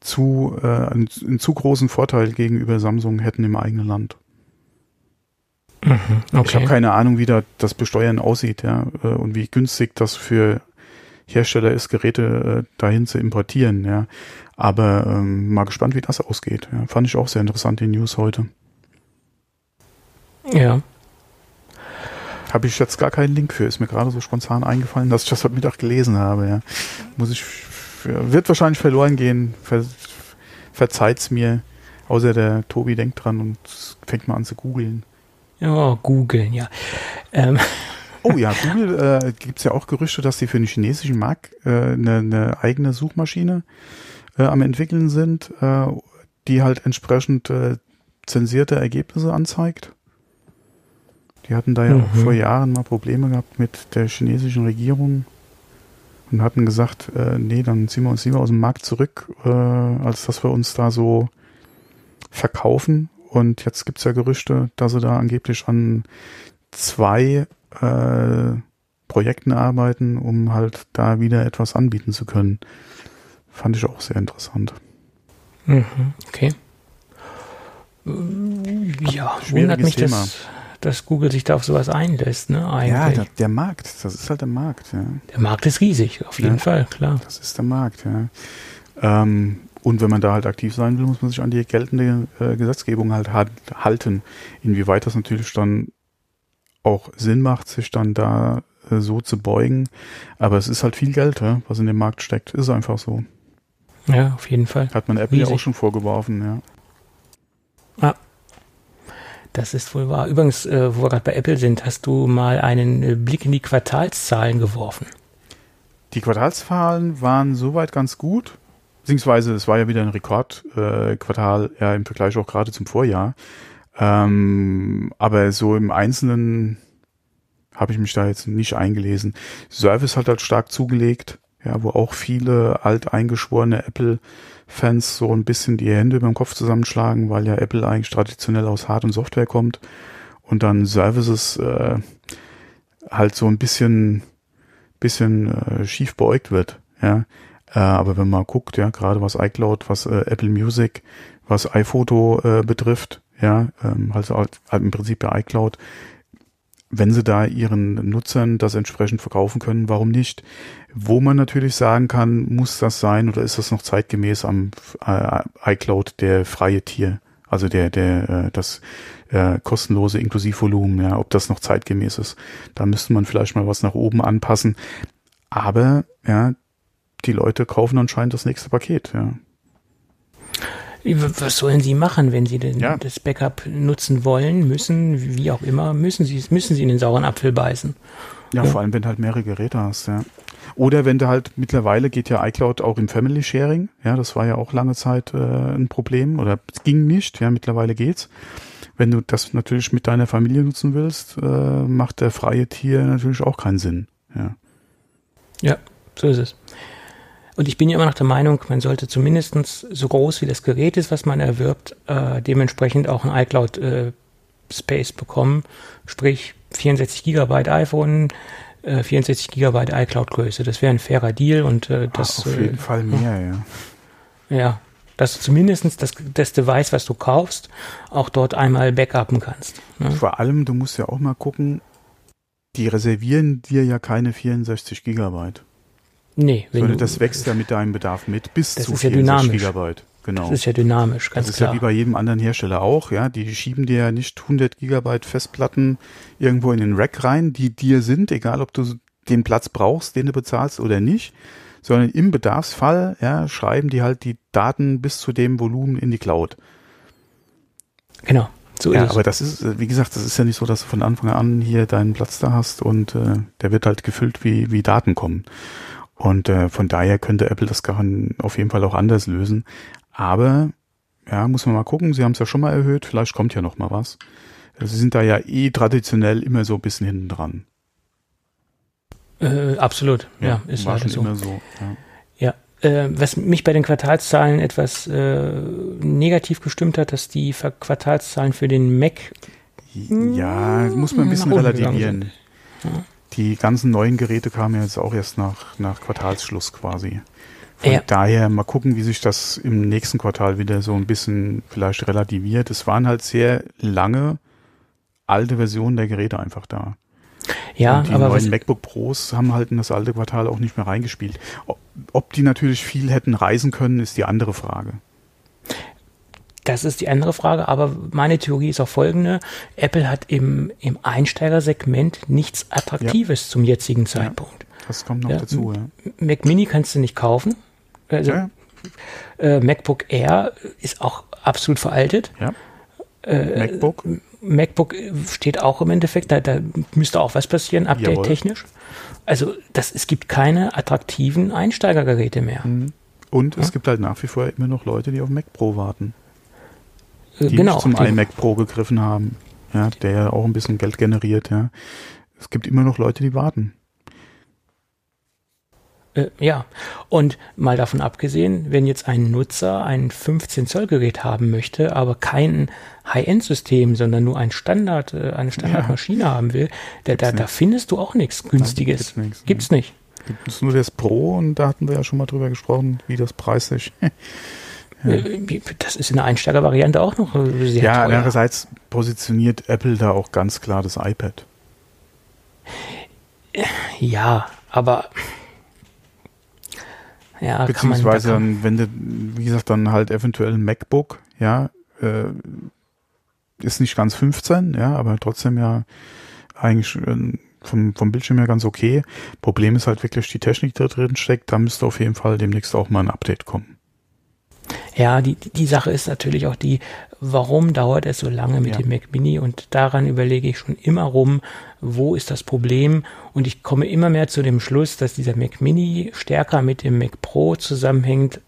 zu äh, einen, einen, zu großen Vorteil gegenüber Samsung hätten im eigenen Land. Mhm, okay. Ich habe keine Ahnung, wie da das Besteuern aussieht, ja, äh, und wie günstig das für Hersteller ist, Geräte äh, dahin zu importieren, ja. Aber ähm, mal gespannt, wie das ausgeht. Ja. Fand ich auch sehr interessant, die News heute. Ja. Habe ich jetzt gar keinen Link für. Ist mir gerade so spontan eingefallen, dass ich das heute Mittag gelesen habe. Ja. Muss ich, wird wahrscheinlich verloren gehen. Ver, verzeiht's mir. Außer der Tobi denkt dran und fängt mal an zu googeln. Ja, googeln, ja. Ähm. Oh ja, Google äh, gibt es ja auch Gerüchte, dass sie für den chinesischen Markt äh, eine, eine eigene Suchmaschine äh, am entwickeln sind, äh, die halt entsprechend äh, zensierte Ergebnisse anzeigt. Die hatten da ja mhm. auch vor Jahren mal Probleme gehabt mit der chinesischen Regierung und hatten gesagt, äh, nee, dann ziehen wir uns lieber aus dem Markt zurück, äh, als dass wir uns da so verkaufen. Und jetzt gibt's ja Gerüchte, dass sie da angeblich an zwei äh, Projekten arbeiten, um halt da wieder etwas anbieten zu können. Fand ich auch sehr interessant. Mhm, okay. Ja, wundert mich, dass, dass Google sich da auf sowas einlässt, ne? Eigentlich. Ja, der, Markt, das ist halt der Markt, ja. Der Markt ist riesig, auf jeden ja, Fall, klar. Das ist der Markt, ja. Ähm, und wenn man da halt aktiv sein will, muss man sich an die geltende äh, Gesetzgebung halt halten. Inwieweit das natürlich dann auch Sinn macht, sich dann da äh, so zu beugen. Aber es ist halt viel Geld, ja, was in dem Markt steckt. Ist einfach so. Ja, auf jeden Fall. Hat man Apple ja auch schon vorgeworfen, ja. Ah, das ist wohl wahr. Übrigens, äh, wo wir gerade bei Apple sind, hast du mal einen äh, Blick in die Quartalszahlen geworfen. Die Quartalszahlen waren soweit ganz gut. Beziehungsweise es war ja wieder ein Rekordquartal, äh, ja, im Vergleich auch gerade zum Vorjahr. Ähm, aber so im Einzelnen habe ich mich da jetzt nicht eingelesen. Service hat halt stark zugelegt, ja, wo auch viele alteingeschworene Apple-Fans so ein bisschen die Hände über den Kopf zusammenschlagen, weil ja Apple eigentlich traditionell aus Hard- und Software kommt und dann Services äh, halt so ein bisschen bisschen äh, schief beäugt wird, ja. Äh, aber wenn man guckt, ja, gerade was iCloud, was äh, Apple Music, was iPhoto äh, betrifft, ja, also im Prinzip bei iCloud, wenn sie da ihren Nutzern das entsprechend verkaufen können, warum nicht? Wo man natürlich sagen kann, muss das sein oder ist das noch zeitgemäß am äh, iCloud der freie Tier, also der der äh, das äh, kostenlose Inklusivvolumen, ja, ob das noch zeitgemäß ist. Da müsste man vielleicht mal was nach oben anpassen. Aber ja, die Leute kaufen anscheinend das nächste Paket, ja. Was sollen sie machen, wenn sie denn ja. das Backup nutzen wollen, müssen, wie auch immer, müssen sie, müssen sie in den sauren Apfel beißen. Ja, ja, vor allem, wenn du halt mehrere Geräte hast, ja. Oder wenn du halt, mittlerweile geht ja iCloud auch im Family Sharing, ja, das war ja auch lange Zeit äh, ein Problem, oder es ging nicht, ja, mittlerweile geht's. Wenn du das natürlich mit deiner Familie nutzen willst, äh, macht der freie Tier natürlich auch keinen Sinn, ja. Ja, so ist es. Und ich bin ja immer noch der Meinung, man sollte zumindest so groß wie das Gerät ist, was man erwirbt, äh, dementsprechend auch ein iCloud äh, Space bekommen. Sprich 64 Gigabyte iPhone, äh, 64 Gigabyte iCloud Größe. Das wäre ein fairer Deal und äh, das. Ach, auf jeden äh, Fall mehr, ja. Ja, dass du zumindest das, das Device, was du kaufst, auch dort einmal backuppen kannst. Ne? Vor allem, du musst ja auch mal gucken, die reservieren dir ja keine 64 Gigabyte. Nee, wenn Sondern das wächst ja mit deinem Bedarf mit bis das zu ist ja dynamisch. Gigabyte. Genau. Das ist ja dynamisch, ganz Das ist klar. ja wie bei jedem anderen Hersteller auch, ja. Die schieben dir ja nicht 100 Gigabyte Festplatten irgendwo in den Rack rein, die dir sind, egal ob du den Platz brauchst, den du bezahlst oder nicht, sondern im Bedarfsfall, ja, schreiben die halt die Daten bis zu dem Volumen in die Cloud. Genau. So ja, ist es. aber das ist, wie gesagt, das ist ja nicht so, dass du von Anfang an hier deinen Platz da hast und äh, der wird halt gefüllt, wie, wie Daten kommen. Und äh, von daher könnte Apple das gar auf jeden Fall auch anders lösen. Aber ja, muss man mal gucken. Sie haben es ja schon mal erhöht. Vielleicht kommt ja noch mal was. Sie sind da ja eh traditionell immer so ein bisschen hinten dran. Äh, absolut, ja, ja ist schon so. immer so. Ja. ja. Äh, was mich bei den Quartalszahlen etwas äh, negativ gestimmt hat, dass die Quartalszahlen für den Mac ja, muss man ein bisschen relativieren. Ja. Die ganzen neuen Geräte kamen jetzt auch erst nach, nach Quartalsschluss quasi. Von ja. daher mal gucken, wie sich das im nächsten Quartal wieder so ein bisschen vielleicht relativiert. Es waren halt sehr lange alte Versionen der Geräte einfach da. Ja, und die aber neuen MacBook Pros haben halt in das alte Quartal auch nicht mehr reingespielt. Ob die natürlich viel hätten reisen können, ist die andere Frage. Das ist die andere Frage, aber meine Theorie ist auch folgende. Apple hat im, im Einsteigersegment nichts Attraktives ja. zum jetzigen Zeitpunkt. Ja, das kommt noch ja, dazu, ja. Mac Mini kannst du nicht kaufen. Also, äh, MacBook Air ist auch absolut veraltet. Äh, MacBook? MacBook steht auch im Endeffekt, da, da müsste auch was passieren, update-technisch. Also das, es gibt keine attraktiven Einsteigergeräte mehr. Mhm. Und es gibt halt nach wie vor immer noch Leute, die auf Mac Pro warten. Äh, die genau, zum iMac Pro gegriffen haben. Ja, der ja auch ein bisschen Geld generiert, ja. Es gibt immer noch Leute, die warten. Äh, ja, und mal davon abgesehen, wenn jetzt ein Nutzer ein 15 Zoll Gerät haben möchte, aber kein High-End-System, sondern nur ein Standard, äh, eine Standardmaschine ja. haben will, da, da, da, findest du auch nichts Günstiges. Nein, gibt's, gibt's nicht. Gibt es nur das Pro und da hatten wir ja schon mal drüber gesprochen, wie das preislich. Ja. Äh, das ist in der Einsteigervariante auch noch äh, sehr Ja, teuer. andererseits positioniert Apple da auch ganz klar das iPad. Ja, aber ja, beziehungsweise dann, wenn du, wie gesagt, dann halt eventuell ein MacBook, ja, äh, ist nicht ganz 15, ja, aber trotzdem ja eigentlich äh, vom, vom Bildschirm her ganz okay. Problem ist halt wirklich die Technik, die da drin steckt. Da müsste auf jeden Fall demnächst auch mal ein Update kommen. Ja, die, die Sache ist natürlich auch die, warum dauert es so lange mit ja. dem Mac Mini? Und daran überlege ich schon immer rum, wo ist das Problem? Und ich komme immer mehr zu dem Schluss, dass dieser Mac Mini stärker mit dem Mac Pro zusammenhängt,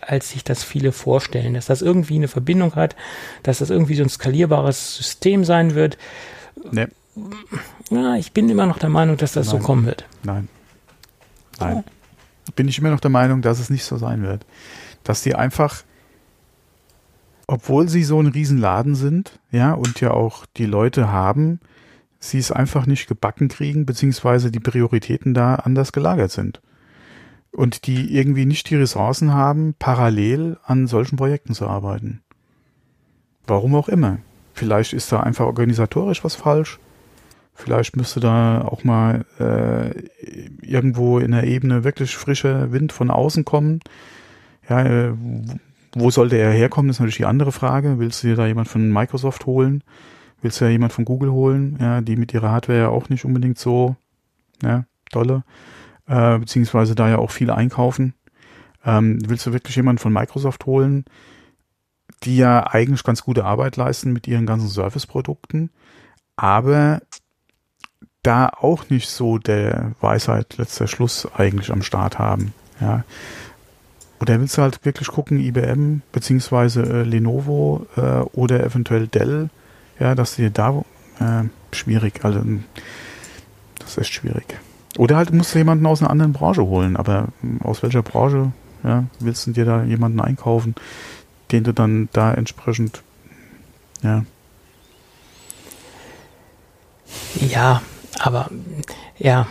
als sich das viele vorstellen. Dass das irgendwie eine Verbindung hat, dass das irgendwie so ein skalierbares System sein wird. Nee. Ja, ich bin immer noch der Meinung, dass das Nein. so kommen wird. Nein. Nein. Bin ich immer noch der Meinung, dass es nicht so sein wird. Dass die einfach, obwohl sie so ein Riesenladen sind, ja, und ja auch die Leute haben, sie es einfach nicht gebacken kriegen, beziehungsweise die Prioritäten da anders gelagert sind. Und die irgendwie nicht die Ressourcen haben, parallel an solchen Projekten zu arbeiten. Warum auch immer. Vielleicht ist da einfach organisatorisch was falsch. Vielleicht müsste da auch mal äh, irgendwo in der Ebene wirklich frischer Wind von außen kommen. Ja, äh, wo sollte er herkommen, ist natürlich die andere Frage. Willst du dir da jemand von Microsoft holen? Willst du ja jemand von Google holen? Ja, die mit ihrer Hardware ja auch nicht unbedingt so ja, dolle, äh, beziehungsweise da ja auch viel einkaufen. Ähm, willst du wirklich jemanden von Microsoft holen, die ja eigentlich ganz gute Arbeit leisten mit ihren ganzen Service-Produkten, aber da auch nicht so der Weisheit letzter Schluss eigentlich am Start haben. Ja. Oder willst du halt wirklich gucken, IBM beziehungsweise äh, Lenovo äh, oder eventuell Dell, ja, dass dir da äh, schwierig, also das ist echt schwierig. Oder halt musst du jemanden aus einer anderen Branche holen, aber hm, aus welcher Branche, ja, willst du dir da jemanden einkaufen, den du dann da entsprechend, ja. Ja, aber ja,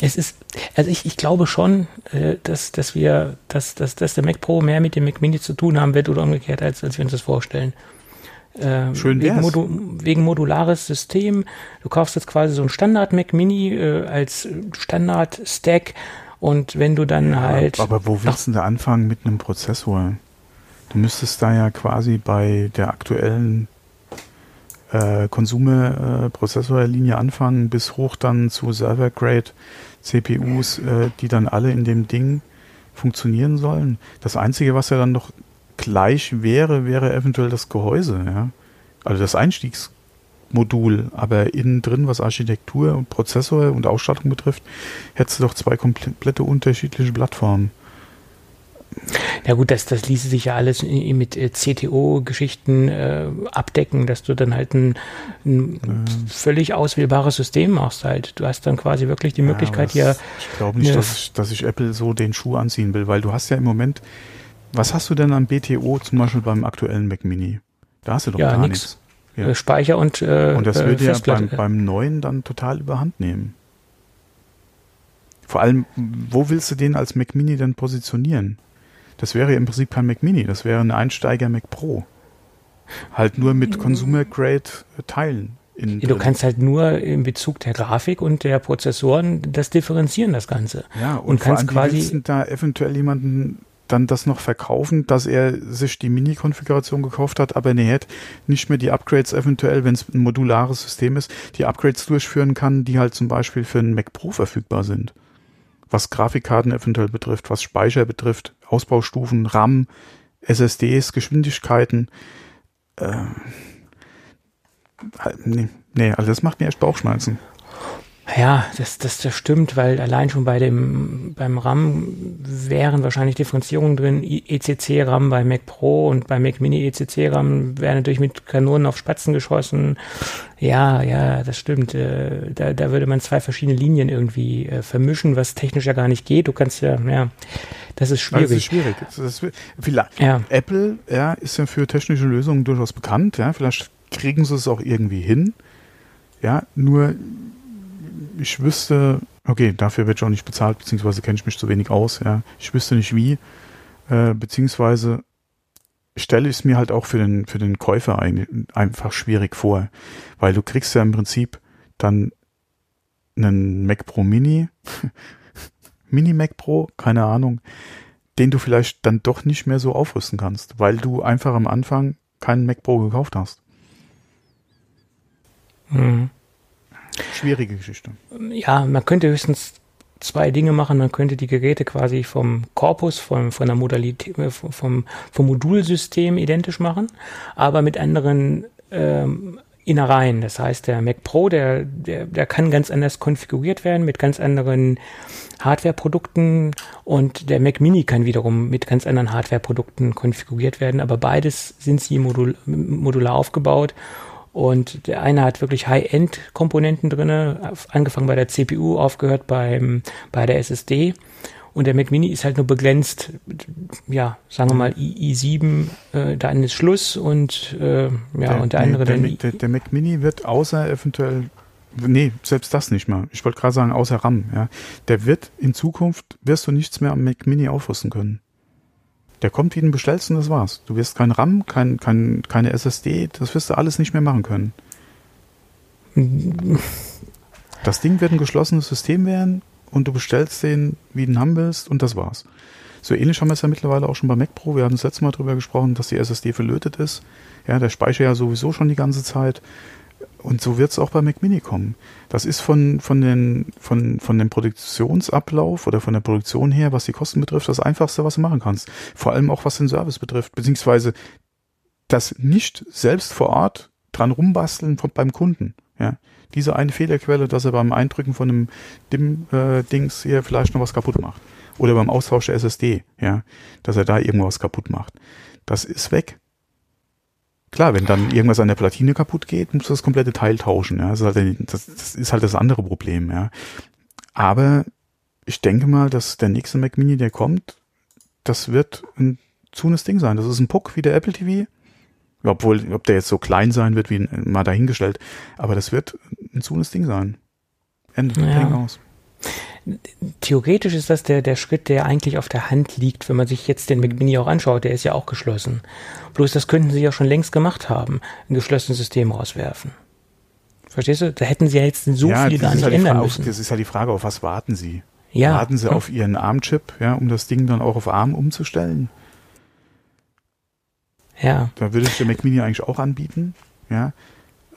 es ist, also ich, ich glaube schon, äh, dass, dass wir, dass, dass, dass der Mac Pro mehr mit dem Mac Mini zu tun haben wird oder umgekehrt, als, als wir uns das vorstellen. Äh, Schön wegen, Modu wegen modulares System. Du kaufst jetzt quasi so ein Standard Mac Mini äh, als Standard Stack und wenn du dann ja, halt. Aber wo willst du da anfangen mit einem Prozessor? Du müsstest da ja quasi bei der aktuellen äh, Konsume-Prozessorlinie äh, anfangen, bis hoch dann zu Server-Grade CPUs, äh, die dann alle in dem Ding funktionieren sollen. Das Einzige, was ja dann noch gleich wäre, wäre eventuell das Gehäuse, ja. Also das Einstiegsmodul, aber innen drin, was Architektur und Prozessor und Ausstattung betrifft, hättest du doch zwei komplette unterschiedliche Plattformen. Ja gut, das, das ließe sich ja alles mit äh, CTO-Geschichten äh, abdecken, dass du dann halt ein, ein ja. völlig auswählbares System machst halt. Du hast dann quasi wirklich die Möglichkeit ja, hier. Ich glaube nicht, dass ich, dass ich Apple so den Schuh anziehen will, weil du hast ja im Moment, was hast du denn an BTO zum Beispiel beim aktuellen Mac Mini? Da hast du doch ja, gar nichts. Ja. Äh, Speicher und äh, Und das würde ja beim, beim neuen dann total überhand nehmen. Vor allem, wo willst du den als Mac Mini denn positionieren? Das wäre im Prinzip kein Mac Mini, das wäre ein Einsteiger Mac Pro. Halt nur mit mhm. Consumer Grade Teilen. In du kannst halt nur in Bezug der Grafik und der Prozessoren das differenzieren, das Ganze. Ja, und, und kannst quasi da eventuell jemanden dann das noch verkaufen, dass er sich die Mini-Konfiguration gekauft hat, aber er hat nicht mehr die Upgrades eventuell, wenn es ein modulares System ist, die Upgrades durchführen kann, die halt zum Beispiel für einen Mac Pro verfügbar sind was Grafikkarten eventuell betrifft, was Speicher betrifft, Ausbaustufen, RAM, SSDs, Geschwindigkeiten. Äh, nee, nee, also das macht mir echt Bauchschmerzen. Ja, das, das, das stimmt, weil allein schon bei dem, beim RAM wären wahrscheinlich Differenzierungen drin. ECC-RAM bei Mac Pro und bei Mac Mini ECC-RAM wäre natürlich mit Kanonen auf Spatzen geschossen. Ja, ja, das stimmt. Äh, da, da würde man zwei verschiedene Linien irgendwie äh, vermischen, was technisch ja gar nicht geht. Du kannst ja, ja, das ist schwierig. Das ist schwierig. Das ist, vielleicht, ja. Apple, ja, ist ja für technische Lösungen durchaus bekannt, ja. Vielleicht kriegen sie es auch irgendwie hin. Ja, nur ich wüsste, okay, dafür wird schon nicht bezahlt, beziehungsweise kenne ich mich zu wenig aus, ja. Ich wüsste nicht wie, äh, beziehungsweise stelle ich es mir halt auch für den, für den Käufer ein, einfach schwierig vor, weil du kriegst ja im Prinzip dann einen Mac Pro Mini, Mini Mac Pro, keine Ahnung, den du vielleicht dann doch nicht mehr so aufrüsten kannst, weil du einfach am Anfang keinen Mac Pro gekauft hast. Mhm. Schwierige Geschichte. Ja, man könnte höchstens zwei Dinge machen. Man könnte die Geräte quasi vom Korpus, vom, von der Modalität, äh, vom, vom Modulsystem identisch machen, aber mit anderen ähm, Innereien. Das heißt, der Mac Pro, der, der, der kann ganz anders konfiguriert werden mit ganz anderen Hardware-Produkten und der Mac Mini kann wiederum mit ganz anderen Hardware-Produkten konfiguriert werden, aber beides sind sie modul, modular aufgebaut und der eine hat wirklich High-End-Komponenten drin, angefangen bei der CPU, aufgehört beim, bei der SSD. Und der Mac Mini ist halt nur begrenzt, ja, sagen wir mal i7, äh, dann ist Schluss und äh, ja, der, und der andere der, dann. Der, der Mac Mini wird außer eventuell, nee, selbst das nicht mal. Ich wollte gerade sagen, außer RAM, ja. Der wird in Zukunft, wirst du nichts mehr am Mac Mini aufrüsten können. Der kommt, wie du bestellst und das war's. Du wirst kein RAM, kein, kein, keine SSD, das wirst du alles nicht mehr machen können. Das Ding wird ein geschlossenes System werden und du bestellst den, wie du ihn haben willst und das war's. So ähnlich haben wir es ja mittlerweile auch schon bei Mac Pro. Wir hatten das letzte Mal drüber gesprochen, dass die SSD verlötet ist. Ja, der Speicher ja sowieso schon die ganze Zeit. Und so wird es auch bei Mac Mini kommen. Das ist von, von, den, von, von dem Produktionsablauf oder von der Produktion her, was die Kosten betrifft, das Einfachste, was du machen kannst. Vor allem auch, was den Service betrifft, beziehungsweise das nicht selbst vor Ort dran rumbasteln von, beim Kunden. Ja. Diese eine Fehlerquelle, dass er beim Eindrücken von einem DIM-Dings äh, hier vielleicht noch was kaputt macht. Oder beim Austausch der SSD, ja, dass er da irgendwas kaputt macht. Das ist weg. Klar, wenn dann irgendwas an der Platine kaputt geht, musst du das komplette Teil tauschen. Ja? Das, ist halt, das, das ist halt das andere Problem. Ja? Aber ich denke mal, dass der nächste Mac Mini, der kommt, das wird ein zunes Ding sein. Das ist ein Puck wie der Apple TV. Obwohl, ob der jetzt so klein sein wird, wie mal dahingestellt. Aber das wird ein zunes Ding sein. Ende. Ja. aus theoretisch ist das der, der Schritt, der eigentlich auf der Hand liegt, wenn man sich jetzt den Mac Mini auch anschaut, der ist ja auch geschlossen. Bloß das könnten sie ja schon längst gemacht haben, ein geschlossenes System rauswerfen. Verstehst du? Da hätten sie ja jetzt so ja, viel gar nicht halt ändern Frage, müssen. das ist halt die Frage, auf was warten sie? Ja. Warten sie ja. auf ihren ARM-Chip, ja, um das Ding dann auch auf ARM umzustellen? Ja. Da würde ich der Mac Mini eigentlich auch anbieten, ja.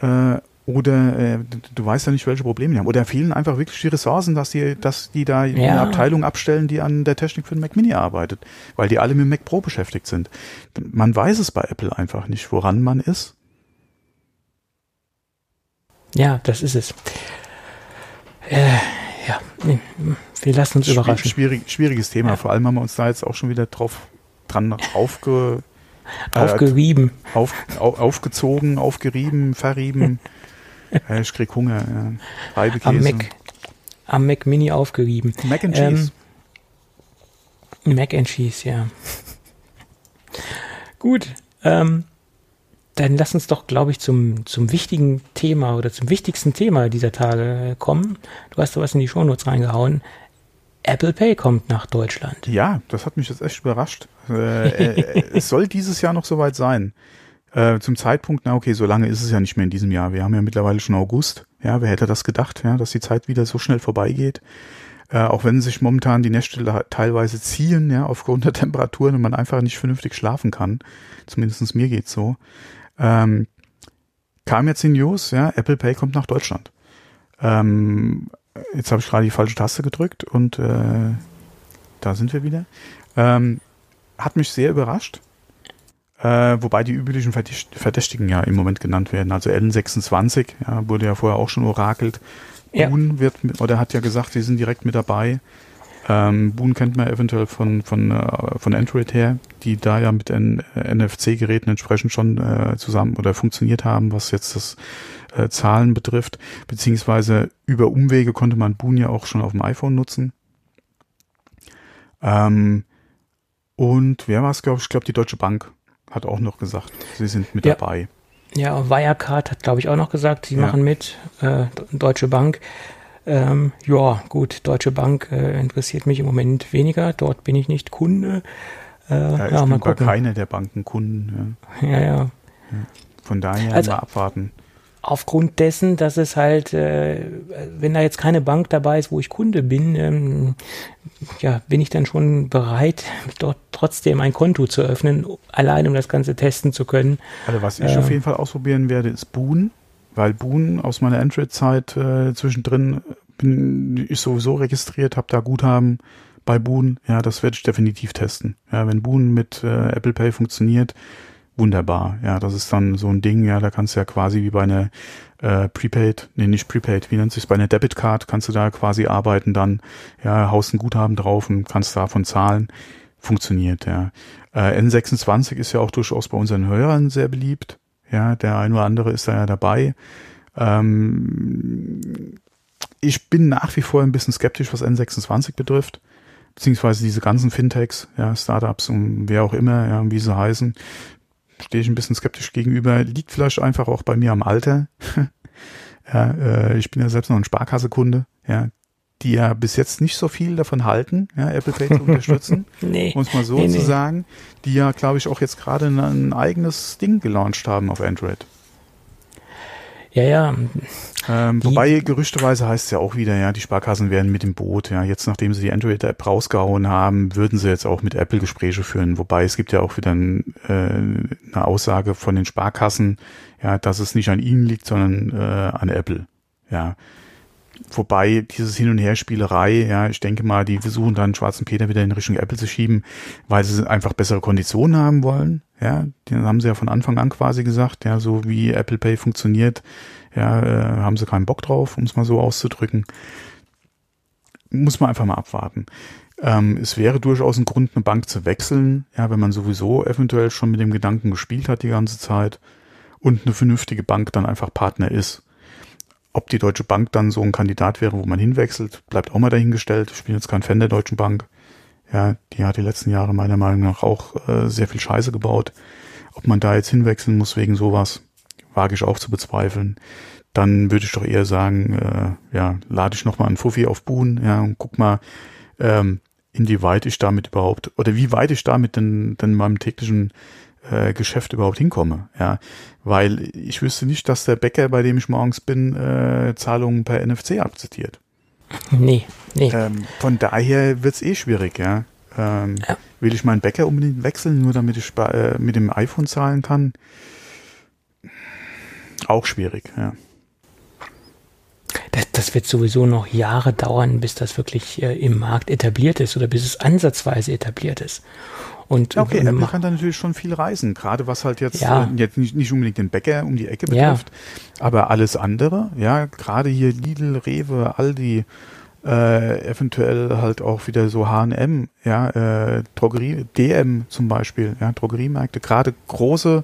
Äh, oder äh, du weißt ja nicht, welche Probleme die haben. Oder fehlen einfach wirklich die Ressourcen, dass die, dass die da ja. eine Abteilung abstellen, die an der Technik für den Mac Mini arbeitet, weil die alle mit dem Mac Pro beschäftigt sind. Man weiß es bei Apple einfach nicht, woran man ist. Ja, das ist es. Äh, ja, wir lassen uns Schwier überraschen. Schwierig, schwieriges Thema. Ja. Vor allem haben wir uns da jetzt auch schon wieder drauf dran aufge, aufgerieben. Äh, auf, auf, aufgezogen, aufgerieben, verrieben. ich krieg Hunger. Ja. Reibekäse. Am Mac, am Mac Mini aufgerieben. Mac and Cheese. Ähm, Mac and Cheese, ja. Gut. Ähm, dann lass uns doch, glaube ich, zum, zum wichtigen Thema oder zum wichtigsten Thema dieser Tage kommen. Du hast da was in die Shownotes reingehauen. Apple Pay kommt nach Deutschland. Ja, das hat mich jetzt echt überrascht. Äh, äh, es soll dieses Jahr noch soweit sein. Äh, zum Zeitpunkt, na okay, so lange ist es ja nicht mehr in diesem Jahr. Wir haben ja mittlerweile schon August. Ja, wer hätte das gedacht, ja, dass die Zeit wieder so schnell vorbeigeht? Äh, auch wenn sich momentan die Nächte teilweise ziehen, ja, aufgrund der Temperaturen und man einfach nicht vernünftig schlafen kann. Zumindestens mir geht's so. Ähm, kam jetzt die News, ja, Apple Pay kommt nach Deutschland. Ähm, jetzt habe ich gerade die falsche Taste gedrückt und äh, da sind wir wieder. Ähm, hat mich sehr überrascht. Äh, wobei die üblichen Verdächtigen ja im Moment genannt werden. Also N26, ja, wurde ja vorher auch schon orakelt. Ja. Boon wird, oder hat ja gesagt, sie sind direkt mit dabei. Ähm, Boon kennt man eventuell von, von, äh, von Android her, die da ja mit NFC-Geräten entsprechend schon äh, zusammen oder funktioniert haben, was jetzt das äh, Zahlen betrifft. Beziehungsweise über Umwege konnte man Boon ja auch schon auf dem iPhone nutzen. Ähm, und wer war es, glaube ich? Ich glaube, die Deutsche Bank hat auch noch gesagt, sie sind mit ja. dabei. Ja, Wirecard hat, glaube ich, auch noch gesagt, sie ja. machen mit, äh, Deutsche Bank. Ähm, ja, gut, Deutsche Bank äh, interessiert mich im Moment weniger. Dort bin ich nicht Kunde. Äh, ja, ich ja, bin bei keiner der Banken Kunden. Ja, ja. ja. Von daher also, mal abwarten aufgrund dessen, dass es halt, äh, wenn da jetzt keine Bank dabei ist, wo ich Kunde bin, ähm, ja, bin ich dann schon bereit, dort trotzdem ein Konto zu öffnen, allein um das Ganze testen zu können. Also was ich äh, auf jeden Fall ausprobieren werde, ist Boon, weil Boon aus meiner Android-Zeit äh, zwischendrin bin ich sowieso registriert, habe da Guthaben bei Boon. Ja, das werde ich definitiv testen. Ja, wenn Boon mit äh, Apple Pay funktioniert, wunderbar. Ja, das ist dann so ein Ding, ja, da kannst du ja quasi wie bei einer äh, Prepaid, nee, nicht Prepaid, wie nennt sich's, bei einer Debitcard kannst du da quasi arbeiten, dann, ja, haust ein Guthaben drauf und kannst davon zahlen. Funktioniert, ja. Äh, N26 ist ja auch durchaus bei unseren Hörern sehr beliebt. Ja, der ein oder andere ist da ja dabei. Ähm, ich bin nach wie vor ein bisschen skeptisch, was N26 betrifft beziehungsweise diese ganzen Fintechs, ja, Startups und wer auch immer, ja, wie sie heißen, stehe ich ein bisschen skeptisch gegenüber. Liegt vielleicht einfach auch bei mir am Alter. ja, äh, ich bin ja selbst noch ein Sparkassekunde, ja, die ja bis jetzt nicht so viel davon halten, ja, Apple Pay zu unterstützen, nee, um es mal so nee, zu nee. sagen, die ja, glaube ich, auch jetzt gerade ein, ein eigenes Ding gelauncht haben auf Android. Ja, ja. Ähm, wobei gerüchteweise heißt es ja auch wieder, ja, die Sparkassen werden mit dem Boot, ja, jetzt nachdem sie die Android-App rausgehauen haben, würden sie jetzt auch mit Apple Gespräche führen. Wobei es gibt ja auch wieder ein, äh, eine Aussage von den Sparkassen, ja, dass es nicht an ihnen liegt, sondern äh, an Apple. Ja. Wobei dieses Hin- und Herspielerei, ja, ich denke mal, die versuchen dann schwarzen Peter wieder in Richtung Apple zu schieben, weil sie einfach bessere Konditionen haben wollen. Ja, den haben sie ja von Anfang an quasi gesagt, ja, so wie Apple Pay funktioniert, ja, äh, haben sie keinen Bock drauf, um es mal so auszudrücken. Muss man einfach mal abwarten. Ähm, es wäre durchaus ein Grund, eine Bank zu wechseln, ja, wenn man sowieso eventuell schon mit dem Gedanken gespielt hat die ganze Zeit und eine vernünftige Bank dann einfach Partner ist. Ob die Deutsche Bank dann so ein Kandidat wäre, wo man hinwechselt, bleibt auch mal dahingestellt. Ich bin jetzt kein Fan der Deutschen Bank. Ja, die hat die letzten Jahre meiner Meinung nach auch äh, sehr viel Scheiße gebaut. Ob man da jetzt hinwechseln muss wegen sowas, wage ich auch zu bezweifeln. Dann würde ich doch eher sagen, äh, ja, lade ich nochmal einen Fuffi auf Buhn, ja, und guck mal, ähm, inwieweit ich damit überhaupt, oder wie weit ich damit denn, denn meinem täglichen äh, Geschäft überhaupt hinkomme, ja. Weil ich wüsste nicht, dass der Bäcker, bei dem ich morgens bin, äh, Zahlungen per NFC akzeptiert. Nee, nee. Ähm, von daher wird's eh schwierig, ja. Ähm, ja. Will ich meinen Bäcker unbedingt wechseln, nur damit ich äh, mit dem iPhone zahlen kann? Auch schwierig, ja. Das, das wird sowieso noch Jahre dauern, bis das wirklich äh, im Markt etabliert ist oder bis es ansatzweise etabliert ist. Und, ja, okay, und Apple kann da natürlich schon viel reisen, gerade was halt jetzt, ja. äh, jetzt nicht, nicht unbedingt den Bäcker um die Ecke betrifft, ja. aber alles andere, ja, gerade hier Lidl, Rewe, Aldi, äh, eventuell halt auch wieder so H&M, ja, äh, Drogerie, DM zum Beispiel, ja, Drogeriemärkte, gerade große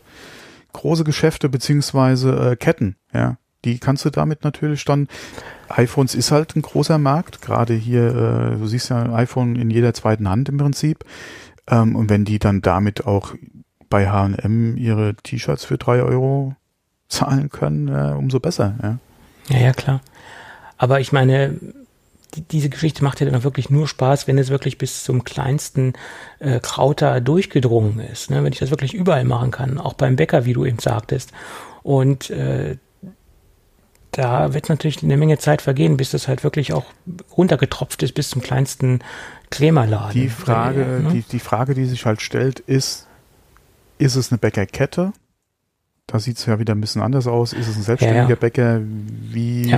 große Geschäfte beziehungsweise äh, Ketten, ja. Die kannst du damit natürlich dann. iPhones ist halt ein großer Markt, gerade hier, äh, du siehst ja ein iPhone in jeder zweiten Hand im Prinzip. Ähm, und wenn die dann damit auch bei HM ihre T-Shirts für drei Euro zahlen können, äh, umso besser, ja. Ja, ja, klar. Aber ich meine, die, diese Geschichte macht ja dann wirklich nur Spaß, wenn es wirklich bis zum kleinsten äh, Krauter durchgedrungen ist. Ne? Wenn ich das wirklich überall machen kann, auch beim Bäcker, wie du eben sagtest. Und äh, da wird natürlich eine Menge Zeit vergehen, bis das halt wirklich auch runtergetropft ist bis zum kleinsten Krämerladen. Die Frage, ja, ne? die, die Frage, die sich halt stellt, ist, ist es eine Bäckerkette? Da sieht es ja wieder ein bisschen anders aus. Ist es ein selbstständiger ja, ja. Bäcker? Wie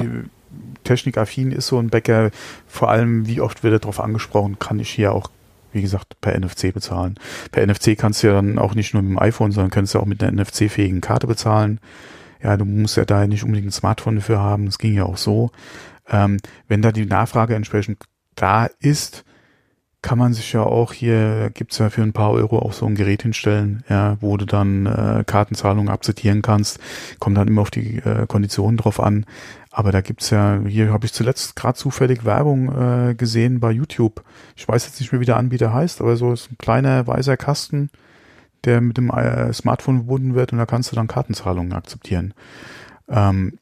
technikaffin ist so ein Bäcker, vor allem wie oft wird er darauf angesprochen, kann ich hier auch, wie gesagt, per NFC bezahlen. Per NFC kannst du ja dann auch nicht nur mit dem iPhone, sondern kannst du auch mit einer NFC-fähigen Karte bezahlen. Ja, du musst ja da nicht unbedingt ein Smartphone dafür haben, das ging ja auch so. Ähm, wenn da die Nachfrage entsprechend da ist, kann man sich ja auch hier, gibt's ja für ein paar Euro auch so ein Gerät hinstellen, ja, wo du dann äh, Kartenzahlungen akzeptieren kannst. Kommt dann immer auf die äh, Konditionen drauf an. Aber da gibt's ja, hier habe ich zuletzt gerade zufällig Werbung äh, gesehen bei YouTube. Ich weiß jetzt nicht mehr, wie der Anbieter heißt, aber so ist ein kleiner weißer Kasten, der mit dem äh, Smartphone verbunden wird und da kannst du dann Kartenzahlungen akzeptieren. Ähm,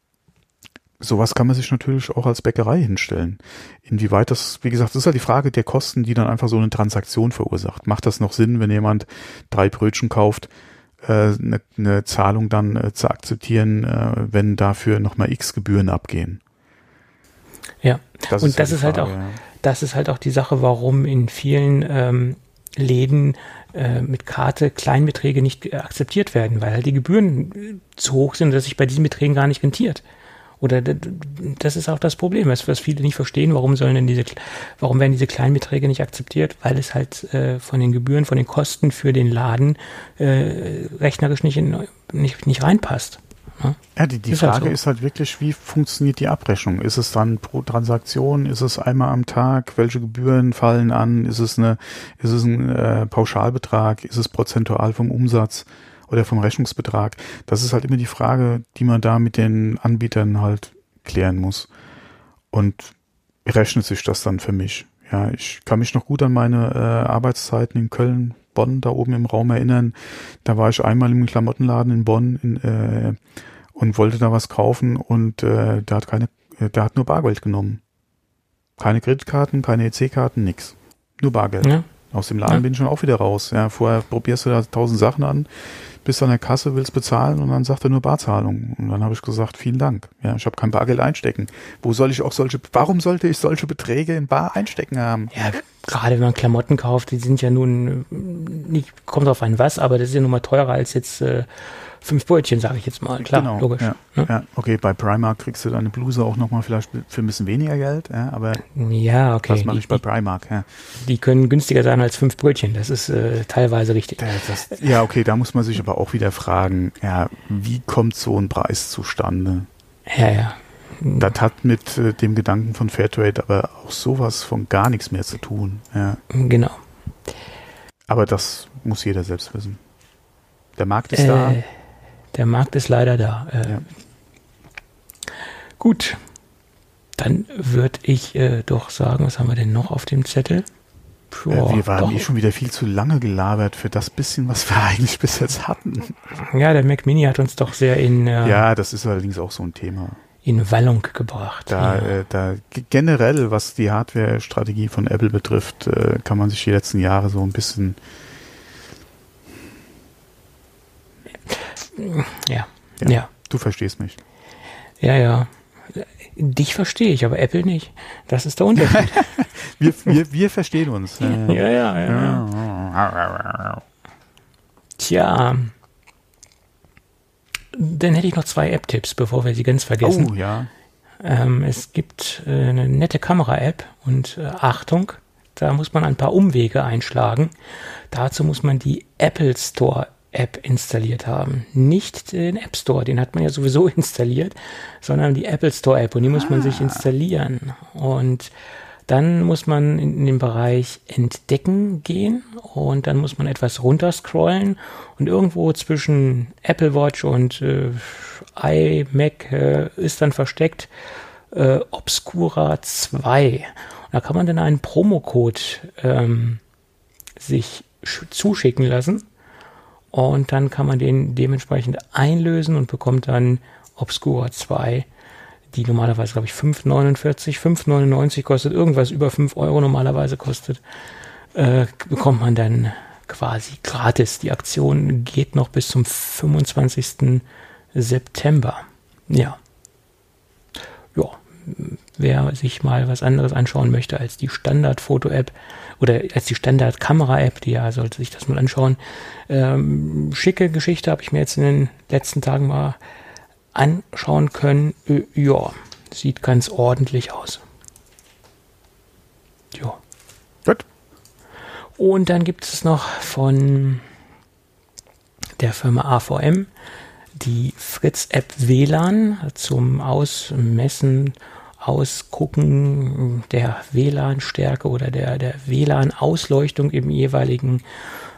sowas kann man sich natürlich auch als Bäckerei hinstellen. Inwieweit das, wie gesagt, das ist halt die Frage der Kosten, die dann einfach so eine Transaktion verursacht. Macht das noch Sinn, wenn jemand drei Brötchen kauft, eine, eine Zahlung dann äh, zu akzeptieren, äh, wenn dafür nochmal x Gebühren abgehen? Ja, das und ist das ist halt Frage, halt auch, ja. das ist halt auch die Sache, warum in vielen ähm, Läden äh, mit Karte Kleinbeträge nicht äh, akzeptiert werden, weil halt die Gebühren äh, zu hoch sind, dass sich bei diesen Beträgen gar nicht rentiert. Oder das ist auch das Problem, was, was viele nicht verstehen, warum sollen denn diese, warum werden diese Kleinbeträge nicht akzeptiert? Weil es halt äh, von den Gebühren, von den Kosten für den Laden äh, rechnerisch nicht, in, nicht, nicht reinpasst. Ja, ja die, die ist halt Frage halt so. ist halt wirklich, wie funktioniert die Abrechnung? Ist es dann pro Transaktion? Ist es einmal am Tag? Welche Gebühren fallen an? Ist es eine, ist es ein äh, Pauschalbetrag? Ist es prozentual vom Umsatz? Oder vom Rechnungsbetrag. Das ist halt immer die Frage, die man da mit den Anbietern halt klären muss. Und rechnet sich das dann für mich? Ja, ich kann mich noch gut an meine äh, Arbeitszeiten in Köln, Bonn, da oben im Raum erinnern. Da war ich einmal im Klamottenladen in Bonn in, äh, und wollte da was kaufen und äh, der hat keine, äh, der hat nur Bargeld genommen. Keine Kreditkarten, keine EC-Karten, nix. Nur Bargeld. Ja. Aus dem Laden ja. bin ich schon auch wieder raus. Ja, vorher probierst du da tausend Sachen an, bist an der Kasse, willst bezahlen und dann sagt er nur Barzahlung. Und dann habe ich gesagt, vielen Dank. Ja, ich habe kein Bargeld einstecken. Wo soll ich auch solche, warum sollte ich solche Beträge in Bar einstecken haben? Ja, gerade wenn man Klamotten kauft, die sind ja nun, nicht, kommt auf ein was, aber das ist ja nun mal teurer als jetzt äh, fünf Brötchen, sage ich jetzt mal. Klar, genau, logisch. Ja, ne? ja, okay, bei Primark kriegst du deine Bluse auch nochmal vielleicht für ein bisschen weniger Geld, ja, aber ja, okay. das mache ich bei Primark. Ja. Die können günstiger sein als fünf Brötchen, das ist äh, teilweise richtig. Das, ja, okay, da muss man sich aber auch wieder fragen, ja, wie kommt so ein Preis zustande? Ja, ja. Das hat mit äh, dem Gedanken von Fairtrade aber auch sowas von gar nichts mehr zu tun. Ja. Genau. Aber das muss jeder selbst wissen. Der Markt ist äh, da. Der Markt ist leider da. Äh, ja. Gut, dann würde ich äh, doch sagen, was haben wir denn noch auf dem Zettel? Puh, äh, wir waren eh schon wieder viel zu lange gelabert für das bisschen, was wir eigentlich bis jetzt hatten. Ja, der Mac Mini hat uns doch sehr in. Äh, ja, das ist allerdings auch so ein Thema. In Wallung gebracht. Da, ja. Äh, da generell, was die Hardware-Strategie von Apple betrifft, äh, kann man sich die letzten Jahre so ein bisschen Ja. ja. ja. Du verstehst mich. Ja, ja. Dich verstehe ich, aber Apple nicht. Das ist der Unterschied. wir, wir, wir verstehen uns. Ja, ja, ja. ja. Tja. Dann hätte ich noch zwei App-Tipps, bevor wir sie ganz vergessen. Oh, ja. Ähm, es gibt äh, eine nette Kamera-App und äh, Achtung, da muss man ein paar Umwege einschlagen. Dazu muss man die Apple Store App installiert haben. Nicht den App Store, den hat man ja sowieso installiert, sondern die Apple Store App und die muss ah. man sich ah. installieren. Und dann muss man in, den Bereich Entdecken gehen und dann muss man etwas runterscrollen und irgendwo zwischen Apple Watch und äh, iMac äh, ist dann versteckt äh, Obscura 2. Und da kann man dann einen Promocode ähm, sich zuschicken lassen und dann kann man den dementsprechend einlösen und bekommt dann Obscura 2, die normalerweise, glaube ich, 5,49, 5,99 kostet, irgendwas über 5 Euro normalerweise kostet, äh, bekommt man dann quasi gratis. Die Aktion geht noch bis zum 25. September. Ja. Ja, wer sich mal was anderes anschauen möchte als die Standard-Foto-App oder als die Standard-Kamera-App, die ja sollte sich das mal anschauen. Ähm, schicke Geschichte habe ich mir jetzt in den letzten Tagen mal anschauen können. Ja, sieht ganz ordentlich aus. Ja. Gut. Und dann gibt es noch von der Firma AVM die Fritz-App WLAN zum Ausmessen Ausgucken der WLAN-Stärke oder der, der WLAN-Ausleuchtung im jeweiligen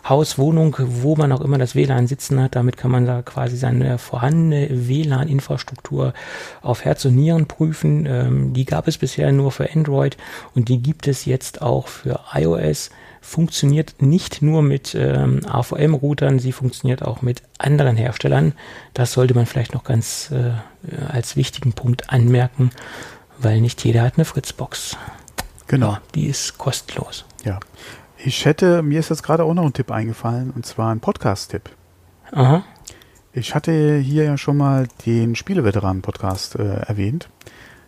Haus, Wohnung, wo man auch immer das WLAN sitzen hat. Damit kann man da quasi seine vorhandene WLAN-Infrastruktur auf Herz und Nieren prüfen. Ähm, die gab es bisher nur für Android und die gibt es jetzt auch für iOS. Funktioniert nicht nur mit ähm, AVM-Routern, sie funktioniert auch mit anderen Herstellern. Das sollte man vielleicht noch ganz äh, als wichtigen Punkt anmerken, weil nicht jeder hat eine Fritzbox. Genau. Ja, die ist kostenlos. Ja. Ich hätte, mir ist jetzt gerade auch noch ein Tipp eingefallen, und zwar ein Podcast-Tipp. Aha. Ich hatte hier ja schon mal den Spieleveteranen-Podcast äh, erwähnt.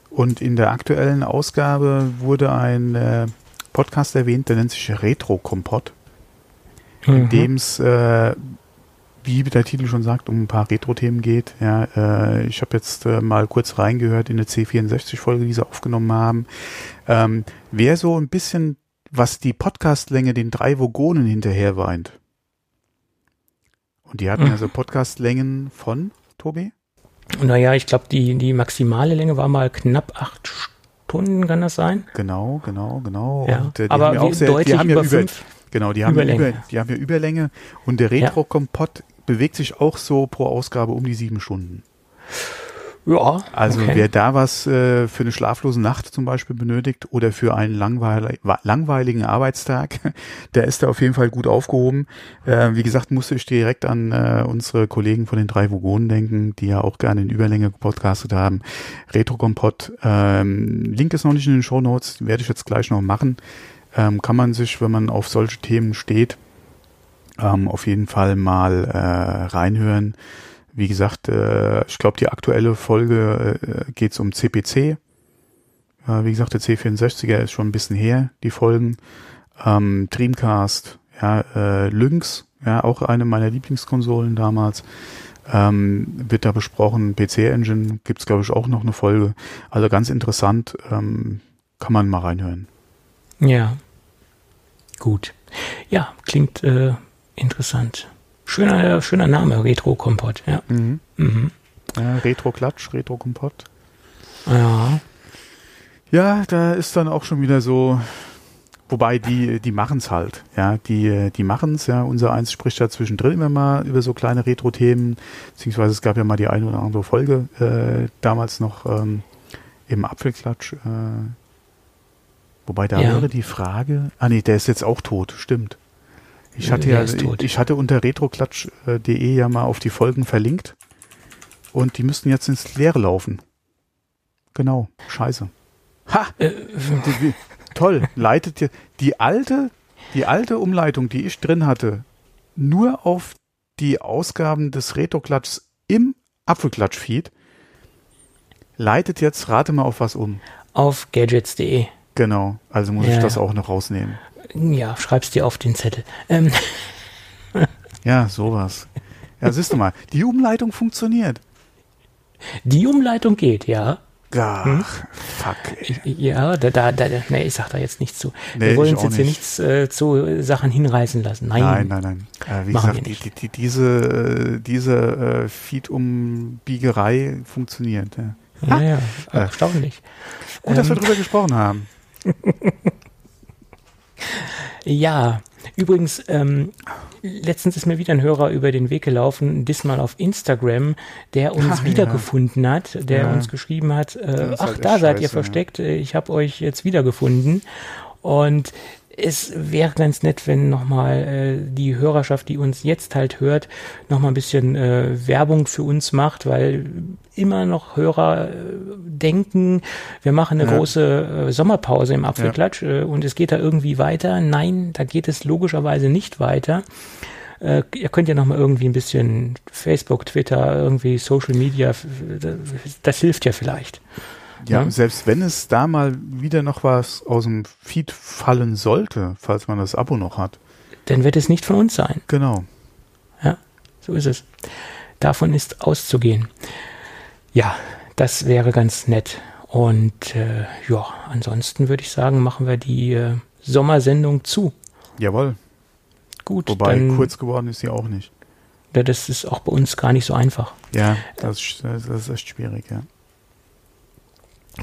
Und in der aktuellen Ausgabe wurde ein äh, Podcast erwähnt, der nennt sich Retro-Kompott. In Mhm. dem es, äh, wie der Titel schon sagt, um ein paar Retro-Themen geht. Ja, äh, ich habe jetzt äh, mal kurz reingehört in eine C64-Folge, die sie aufgenommen haben. Ähm, wer so ein bisschen, was die Podcastlänge den drei Vogonen hinterher weint. Und die hatten Mhm. also Podcastlängen von, Tobi? Naja, ich glaube, die, die maximale Länge war mal knapp acht Stunden, kann das sein? Genau, genau, genau. Ja. Und, äh, die Aber haben ja auch sehr, deutlich die haben ja über fünf genau, die haben ja Überlänge. über, die haben ja Überlänge und der Retro-Kompott bewegt sich auch so pro Ausgabe um die sieben Stunden. Ja, Also okay. wer da was äh, für eine schlaflose Nacht zum Beispiel benötigt oder für einen langweil langweiligen Arbeitstag, der ist da auf jeden Fall gut aufgehoben. Äh, wie gesagt, musste ich direkt an äh, unsere Kollegen von den drei Vogonen denken, die ja auch gerne in Überlänge gepodcastet haben. Retro Kompott. Ähm, Link ist noch nicht in den Show Notes, werde ich jetzt gleich noch machen. Ähm, kann man sich, wenn man auf solche Themen steht, ähm, auf jeden Fall mal äh, reinhören. Wie gesagt, äh, ich glaube, die aktuelle Folge äh, geht es um CPC. Äh, wie gesagt, der C64er ist schon ein bisschen her, die Folgen. Ähm, Dreamcast, ja, äh, Lynx, ja, auch eine meiner Lieblingskonsolen damals. Ähm, wird da besprochen. PC Engine gibt's glaube ich, auch noch eine Folge. Also ganz interessant, ähm, kann man mal reinhören. Ja. Gut. Ja, klingt äh, interessant. Schöner, schöner Name, Retro Kompott, ja. Mhm. Mhm. Ja, Retro Klatsch, Retro Kompott. Ja. Ja, da ist dann auch schon wieder so, wobei die, die machen's halt, ja, die, die machen's, ja, unser Eins spricht ja zwischendrin immer mal über so kleine Retro-Themen, beziehungsweise es gab ja mal die eine oder andere Folge, äh, damals noch ähm, im Apfelklatsch, äh, wobei da Ja. wäre die Frage, ah nee, der ist jetzt auch tot, stimmt. Ich hatte ja, tot. ich hatte unter retroklatsch.de ja mal auf die Folgen verlinkt und die müssten jetzt ins Leere laufen. Genau, scheiße. Ha! Äh, Toll, leitet dir die alte, die alte Umleitung, die ich drin hatte, nur auf die Ausgaben des Retro-Klatschs im Apfelklatsch-Feed, leitet jetzt, rate mal auf was um. auf gadgets.de. Genau, also muss Ja, ich das auch noch rausnehmen. Ja, schreib's dir auf den Zettel. Ähm, Ja, sowas. Ja, siehst du mal, die Umleitung funktioniert. die Umleitung geht, ja. Ach, Hm? fuck. Ey. Ja, da, da, da, nee, ich sag da jetzt nichts zu. Nee, wir wollen uns jetzt hier nicht. nichts äh, zu Sachen hinreißen lassen. Nein. Nein, nein, nein. Äh, wie gesagt, wir die, die, die, diese, äh, diese äh, Feed-Umbiegerei funktioniert. Ja. Ja, ja, Ja. erstaunlich. Gut, dass wir Ähm, drüber gesprochen haben. Ja, übrigens, ähm, letztens ist mir wieder ein Hörer über den Weg gelaufen, diesmal auf Instagram, der uns Ach, ja. wiedergefunden hat, der Ja. uns geschrieben hat, äh, ach, halt da seid ihr scheiße, ja. versteckt, äh, ich habe euch jetzt wiedergefunden. Und es wäre ganz nett, wenn nochmal äh, die Hörerschaft, die uns jetzt halt hört, nochmal ein bisschen äh, Werbung für uns macht, weil immer noch Hörer äh, denken, wir machen eine Ja. große äh, Sommerpause im Apfelklatsch äh, und es geht da irgendwie weiter. Nein, da geht es logischerweise nicht weiter. Äh, ihr könnt ja nochmal irgendwie ein bisschen Facebook, Twitter, irgendwie Social Media, das, hilft ja vielleicht. Ja, Ja. selbst wenn es da mal wieder noch was aus dem Feed fallen sollte, falls man das Abo noch hat. Dann wird es nicht von uns sein. Genau. So ist es. Davon ist auszugehen. Ja, das wäre ganz nett. Und äh, ja, ansonsten würde ich sagen, machen wir die äh, Sommersendung zu. Jawohl. Gut, Wobei dann, kurz geworden ist sie auch nicht. ja, das ist auch bei uns gar nicht so einfach. Ja, das, ist- das ist echt schwierig, ja.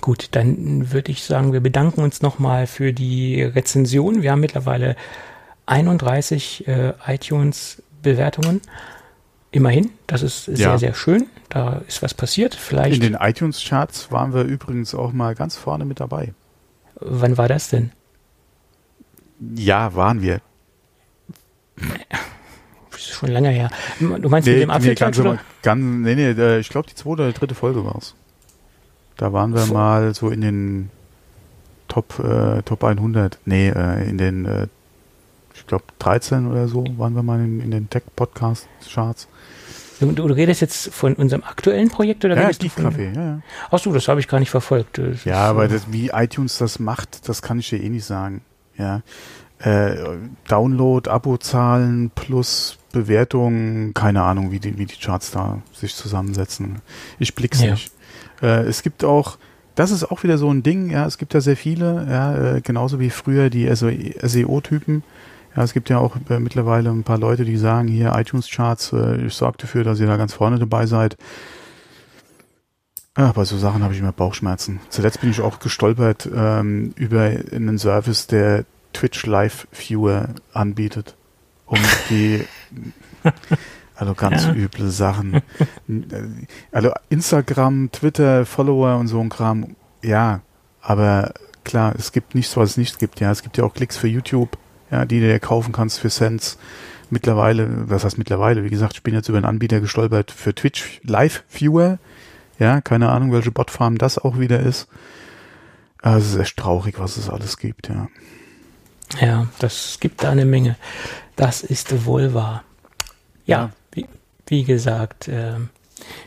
Gut, dann würde ich sagen, wir bedanken uns nochmal für die Rezension. Wir haben mittlerweile 31 äh, iTunes-Bewertungen. Immerhin, das ist sehr, Ja. sehr schön. Da ist was passiert. In Vielleicht, den iTunes-Charts waren wir übrigens auch mal ganz vorne mit dabei. wann war das denn? Ja, waren wir. Das ist schon lange her. Du meinst mit dem oder? aber- ganz, nee, nee, äh, ich glaube, die zweite oder dritte Folge war's. Da waren wir Vor- mal so in den Top, äh, Top 100. Nee, äh, in den, äh, ich glaube, 13 oder so waren wir mal in, in den Tech-Podcast-Charts. Du, du redest jetzt von unserem aktuellen Projekt oder Ja, redest du Geek von, Café, ja, ja. Ach so, das habe ich gar nicht verfolgt. Das Ja, aber äh, das, wie iTunes das macht, das kann ich dir eh nicht sagen. Ja. Äh, Download, Abozahlen plus Bewertungen, keine Ahnung, wie die, wie die Charts da sich zusammensetzen. Ich blick's Ja. nicht. Äh, es gibt auch, das ist auch wieder so ein Ding, ja, es gibt ja sehr viele, ja, äh, genauso wie früher die SEO-Typen. Ja, es gibt ja auch äh, mittlerweile ein paar Leute, die sagen, hier iTunes-Charts, äh, ich sorge dafür, dass ihr da ganz vorne dabei seid. Ja, bei so Sachen habe ich immer Bauchschmerzen. Zuletzt bin ich auch gestolpert ähm, über einen Service, der Twitch Live Viewer anbietet, um die also ganz Ja. üble Sachen. Also Instagram, Twitter, Follower und so ein Kram, ja, aber klar, es gibt nichts, was es nicht gibt. Ja, es gibt ja auch Klicks für YouTube, ja, die du dir kaufen kannst für Cents. Mittlerweile, was heißt mittlerweile? Wie gesagt, ich bin jetzt über einen Anbieter gestolpert für Twitch Live Viewer. Ja, keine Ahnung, welche Botfarm das auch wieder ist. Also es ist echt traurig, was es alles gibt, ja. Ja, das gibt da eine Menge. Das ist wohl wahr. Ja. Wie, wie gesagt, ähm,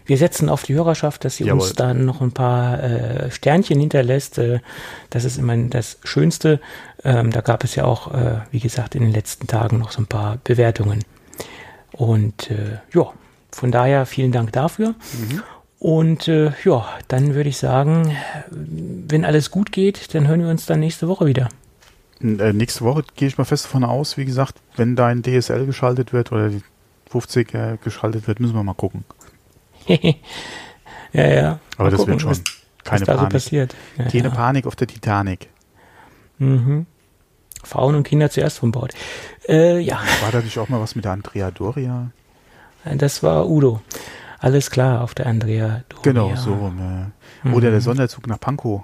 wir setzen auf die Hörerschaft, dass sie Jawohl. uns dann noch ein paar äh, Sternchen hinterlässt. Äh, das ist immer das Schönste. Ähm, da gab es ja auch, äh, wie gesagt, in den letzten Tagen noch so ein paar Bewertungen. Und äh, ja, von daher vielen Dank dafür. Und äh, ja, dann würde ich sagen, wenn alles gut geht, dann hören wir uns dann nächste Woche wieder. Äh, nächste Woche gehe ich mal fest davon aus, wie gesagt, wenn dein DSL geschaltet wird oder die 50 äh, geschaltet wird, müssen wir mal gucken. ja, ja. Aber Mal das gucken, wird schon. Was, Keine was so Panik. passiert. Ja, Keine ja. Panik auf der Titanic. Mhm. Frauen und Kinder zuerst vom Bord. Äh, ja, War da nicht auch mal was mit der Andrea Doria? das war Udo. Alles klar auf der Andrea. Doria. Genau, so. Ne. Oder Mhm. der Sonderzug nach Pankow.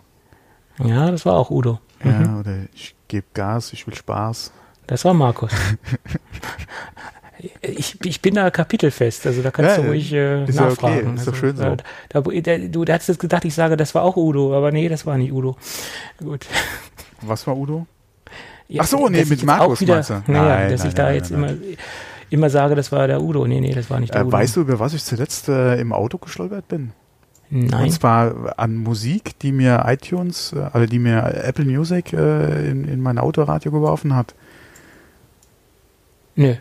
Ja, das war auch Udo. Mhm. Ja, oder ich gebe Gas, ich will Spaß. Das war Markus. Ich, ich bin da kapitelfest, also da kannst Ja, du ruhig äh, ist ja okay, nachfragen. ist doch also, schön so. Da, da, da, du da hast jetzt gedacht, ich sage, das war auch Udo, aber nee, das war nicht Udo. Gut. Was war Udo? Ja, Ach so, nee, mit Markus wieder, meinst du? Naja, Nein, dass nein, ich da nein, jetzt immer, immer sage, das war der Udo. Nee, nee, das war nicht der Äh, Udo. weißt du, über was ich zuletzt äh, im Auto gestolpert bin? Nein. Und zwar an Musik, die mir iTunes, äh, also die mir Apple Music äh, in, in mein Autoradio geworfen hat. Nö.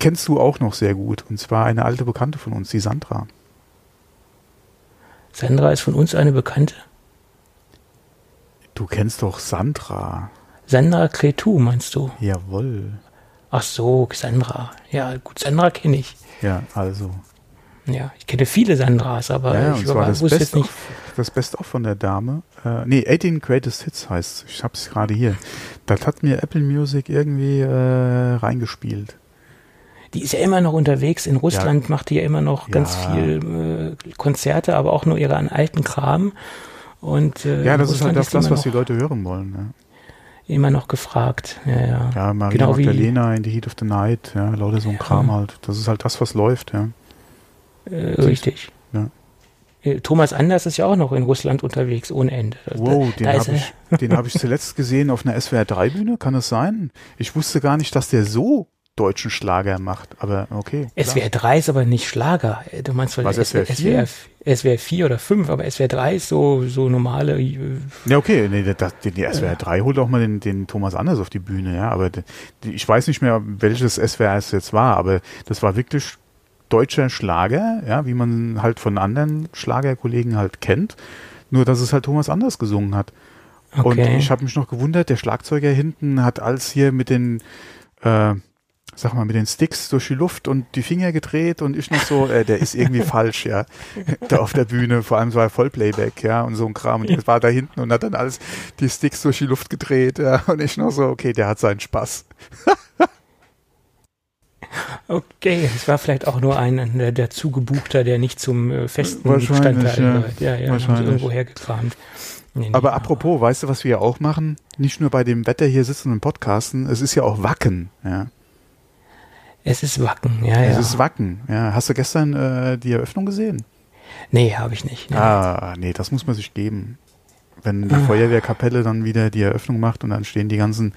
Kennst du auch noch sehr gut. Und zwar eine alte Bekannte von uns, die Sandra. Sandra ist von uns eine Bekannte. Du kennst doch Sandra. Sandra Cretu, meinst du? Jawohl. Ach so, Sandra. Ja, gut, Sandra kenne ich. Ja, also. Ja, ich kenne viele Sandras, aber ja, ich zwar das wusste jetzt Best, nicht. of, das Best of von der Dame. Äh, nee, 18 Greatest Hits heißt Ich hab's gerade hier. Das hat mir Apple Music irgendwie äh, reingespielt. Die ist ja immer noch unterwegs. In Russland macht die ja immer noch ganz Ja. viel äh, Konzerte, aber auch nur ihren alten Kram. Und äh, Ja, das ist halt das, das was die Leute hören wollen. Ne? immer noch gefragt. Ja, ja. Ja, Maria Genau Magdalena in the Heat of the Night, ja, lauter so ein Ja. Kram halt. Das ist halt das, was läuft, ja. Äh, richtig. Ja. Äh, Thomas Anders ist ja auch noch in Russland unterwegs, ohne Ende. Wow, da, den habe ich, den hab ich zuletzt gesehen auf einer SWR3-Bühne, kann es sein? Ich wusste gar nicht, dass der so deutschen Schlager macht, aber okay. klar. SWR 3 ist aber nicht Schlager. Du meinst, weil Was, SWR 4? SWR, SWR 4 oder 5, aber SWR 3 ist so, so normale. äh, Ja, okay, nee, das, die, die SWR3 holt auch mal den, den Thomas Anders auf die Bühne, ja, aber die, ich weiß nicht mehr, welches SWR es jetzt war, aber das war wirklich deutscher Schlager, ja, wie man halt von anderen Schlagerkollegen halt kennt, nur dass es halt Thomas Anders gesungen hat. Und Okay. ich habe mich noch gewundert, der Schlagzeuger hinten hat alles hier mit den, äh, sag mal, mit den Sticks durch die Luft und die Finger gedreht und ich noch so, äh, der ist irgendwie falsch, ja, da auf der Bühne, vor allem so ein Vollplayback, ja, und so ein Kram. Und der war da hinten und hat dann alles die Sticks durch die Luft gedreht, ja, und ich noch so, okay, der hat seinen Spaß. Okay, es war vielleicht auch nur ein der, der Zugebuchter, der nicht zum äh, festen Bestandteil ja. gehört. Ja, ja, sie irgendwo hergekramt. Nee, aber nee, apropos, aber. weißt du, was wir ja auch machen? Nicht nur bei dem Wetter hier sitzen und podcasten, es ist ja auch Wacken, ja. Es ist Wacken, ja, es ja. Es ist Wacken, ja. Hast du gestern äh, die Eröffnung gesehen? Nee, habe ich nicht. Nee. Ah, nee, das muss man sich geben. Wenn die ah. Feuerwehrkapelle dann wieder die Eröffnung macht und dann stehen die ganzen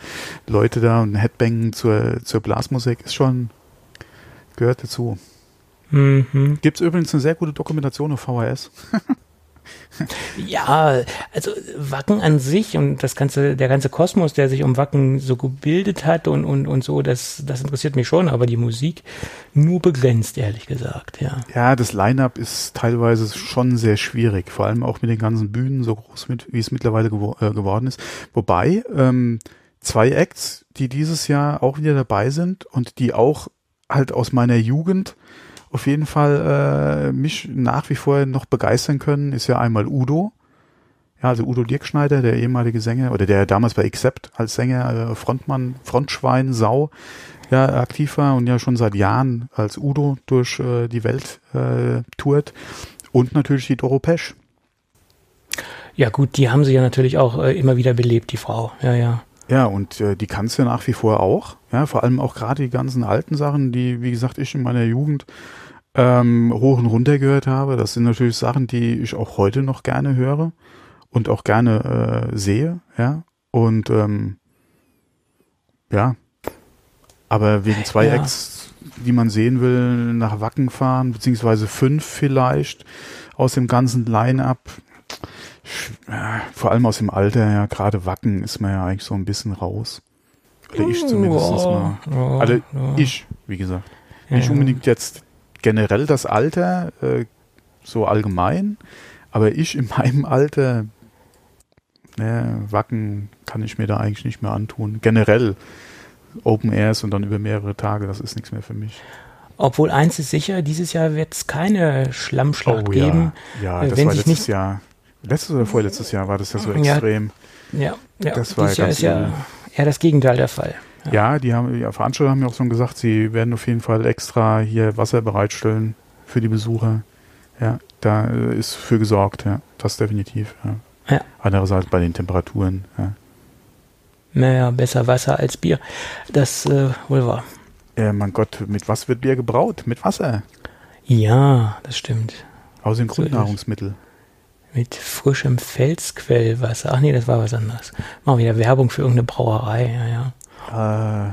Leute da und Headbangen zur, zur Blasmusik, ist schon, gehört dazu. Mhm. Gibt es übrigens eine sehr gute Dokumentation auf VHS. Ja, also Wacken an sich und das ganze, der ganze Kosmos, der sich um Wacken so gebildet hat und, und, und so, das, das interessiert mich schon, aber die Musik nur begrenzt, ehrlich gesagt, ja. Ja, das Line-Up ist teilweise schon sehr schwierig, vor allem auch mit den ganzen Bühnen, so groß mit, wie es mittlerweile gewo äh, geworden ist. Wobei, ähm, zwei Acts, die dieses Jahr auch wieder dabei sind und die auch halt aus meiner Jugend auf jeden Fall äh, mich nach wie vor noch begeistern können, ist ja einmal Udo. Ja, also Udo Dirkschneider, der ehemalige Sänger, oder der damals bei Accept als Sänger, äh, Frontmann, Frontschwein, Sau, ja, aktiv war und ja schon seit Jahren als Udo durch äh, die Welt äh, tourt. Und natürlich die Doro Pesch. Ja, gut, die haben sie ja natürlich auch äh, immer wieder belebt, die Frau. Ja, ja. Ja, und äh, die kannst du nach wie vor auch. Ja, vor allem auch gerade die ganzen alten Sachen, die, wie gesagt, ich in meiner Jugend ähm, hoch und runter gehört habe. Das sind natürlich Sachen, die ich auch heute noch gerne höre und auch gerne äh, sehe, ja. Und ähm, ja, aber wegen zwei ja. Acts, die man sehen will, nach Wacken fahren, beziehungsweise fünf vielleicht aus dem ganzen Line-up. Vor allem aus dem Alter, ja, gerade Wacken ist man ja eigentlich so ein bisschen raus. Oder ich zumindest mal. Also ich, wie gesagt. Nicht unbedingt jetzt generell das Alter, äh, so allgemein, aber ich in meinem Alter, ne, Wacken kann ich mir da eigentlich nicht mehr antun. Generell Open Airs und dann über mehrere Tage, das ist nichts mehr für mich. Obwohl eins ist sicher, dieses Jahr wird es keine Schlammschlacht oh, geben. Ja, ja das war letztes Jahr. Letztes oder vorletztes Jahr war das ja so extrem. Ja, ja, das war Jahr ist ja eher das Gegenteil der Fall. Ja, ja die haben, die Veranstalter haben ja auch schon gesagt, sie werden auf jeden Fall extra hier Wasser bereitstellen für die Besucher. Ja, da äh, ist für gesorgt, ja, das definitiv. Ja. ja. Andererseits bei den Temperaturen, ja. Naja, besser Wasser als Bier. Das äh, wohl wahr. Ja, mein Gott, mit was wird Bier gebraut? Mit Wasser. Ja, das stimmt. Aus den so Grundnahrungsmitteln. Mit frischem Felsquellwasser. Ach nee, das war was anderes. Machen wir wieder Werbung für irgendeine Brauerei, ja, ja. Äh,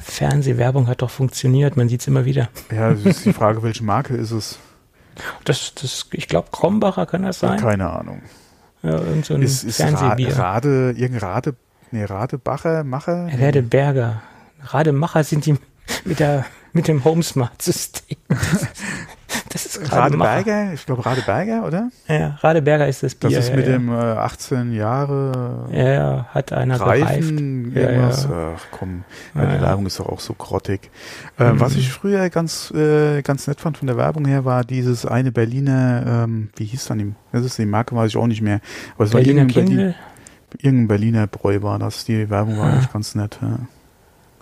Fernsehwerbung hat doch funktioniert, man sieht es immer wieder. Ja, es ist die Frage, welche Marke ist es? Das, das, ich glaube, Krombacher kann das sein. Keine Ahnung. Ja, irgend so ein ist, ist Fernsehbier. Rade, irgendein Rade, nee, Radebacher, Macher? Radeberger. Rademacher sind die mit der, mit dem Homesmart-System. Das ist Radeberger, ich glaube Radeberger, oder? Ja, Radeberger ist das Bier. Das ist mit ja, dem äh, 18 Jahre ja, hat einer Reifen, irgendwas. Ja, Ach komm, ja, die Werbung ist doch auch so grottig. Äh, mhm. Was ich früher ganz, äh, ganz nett fand von der Werbung her, war dieses eine Berliner, ähm, wie hieß dann die, das ist die Marke, weiß ich auch nicht mehr. Aber es Berliner war irgendein, Berlin, irgendein Berliner Bräu war das. Die Werbung war eigentlich ganz nett. Ja.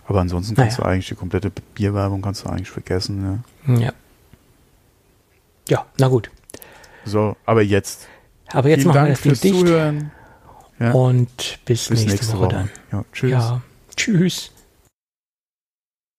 Aber ansonsten kannst naja. du eigentlich die komplette Bierwerbung kannst du eigentlich vergessen. Ja. ja. Ja, na gut. So, aber jetzt. Aber jetzt machen Dank wir das fürs dicht. Zuhören. Ja. Und bis, bis nächste, nächste, Woche, Woche dann. Ja, tschüss. Ja, tschüss.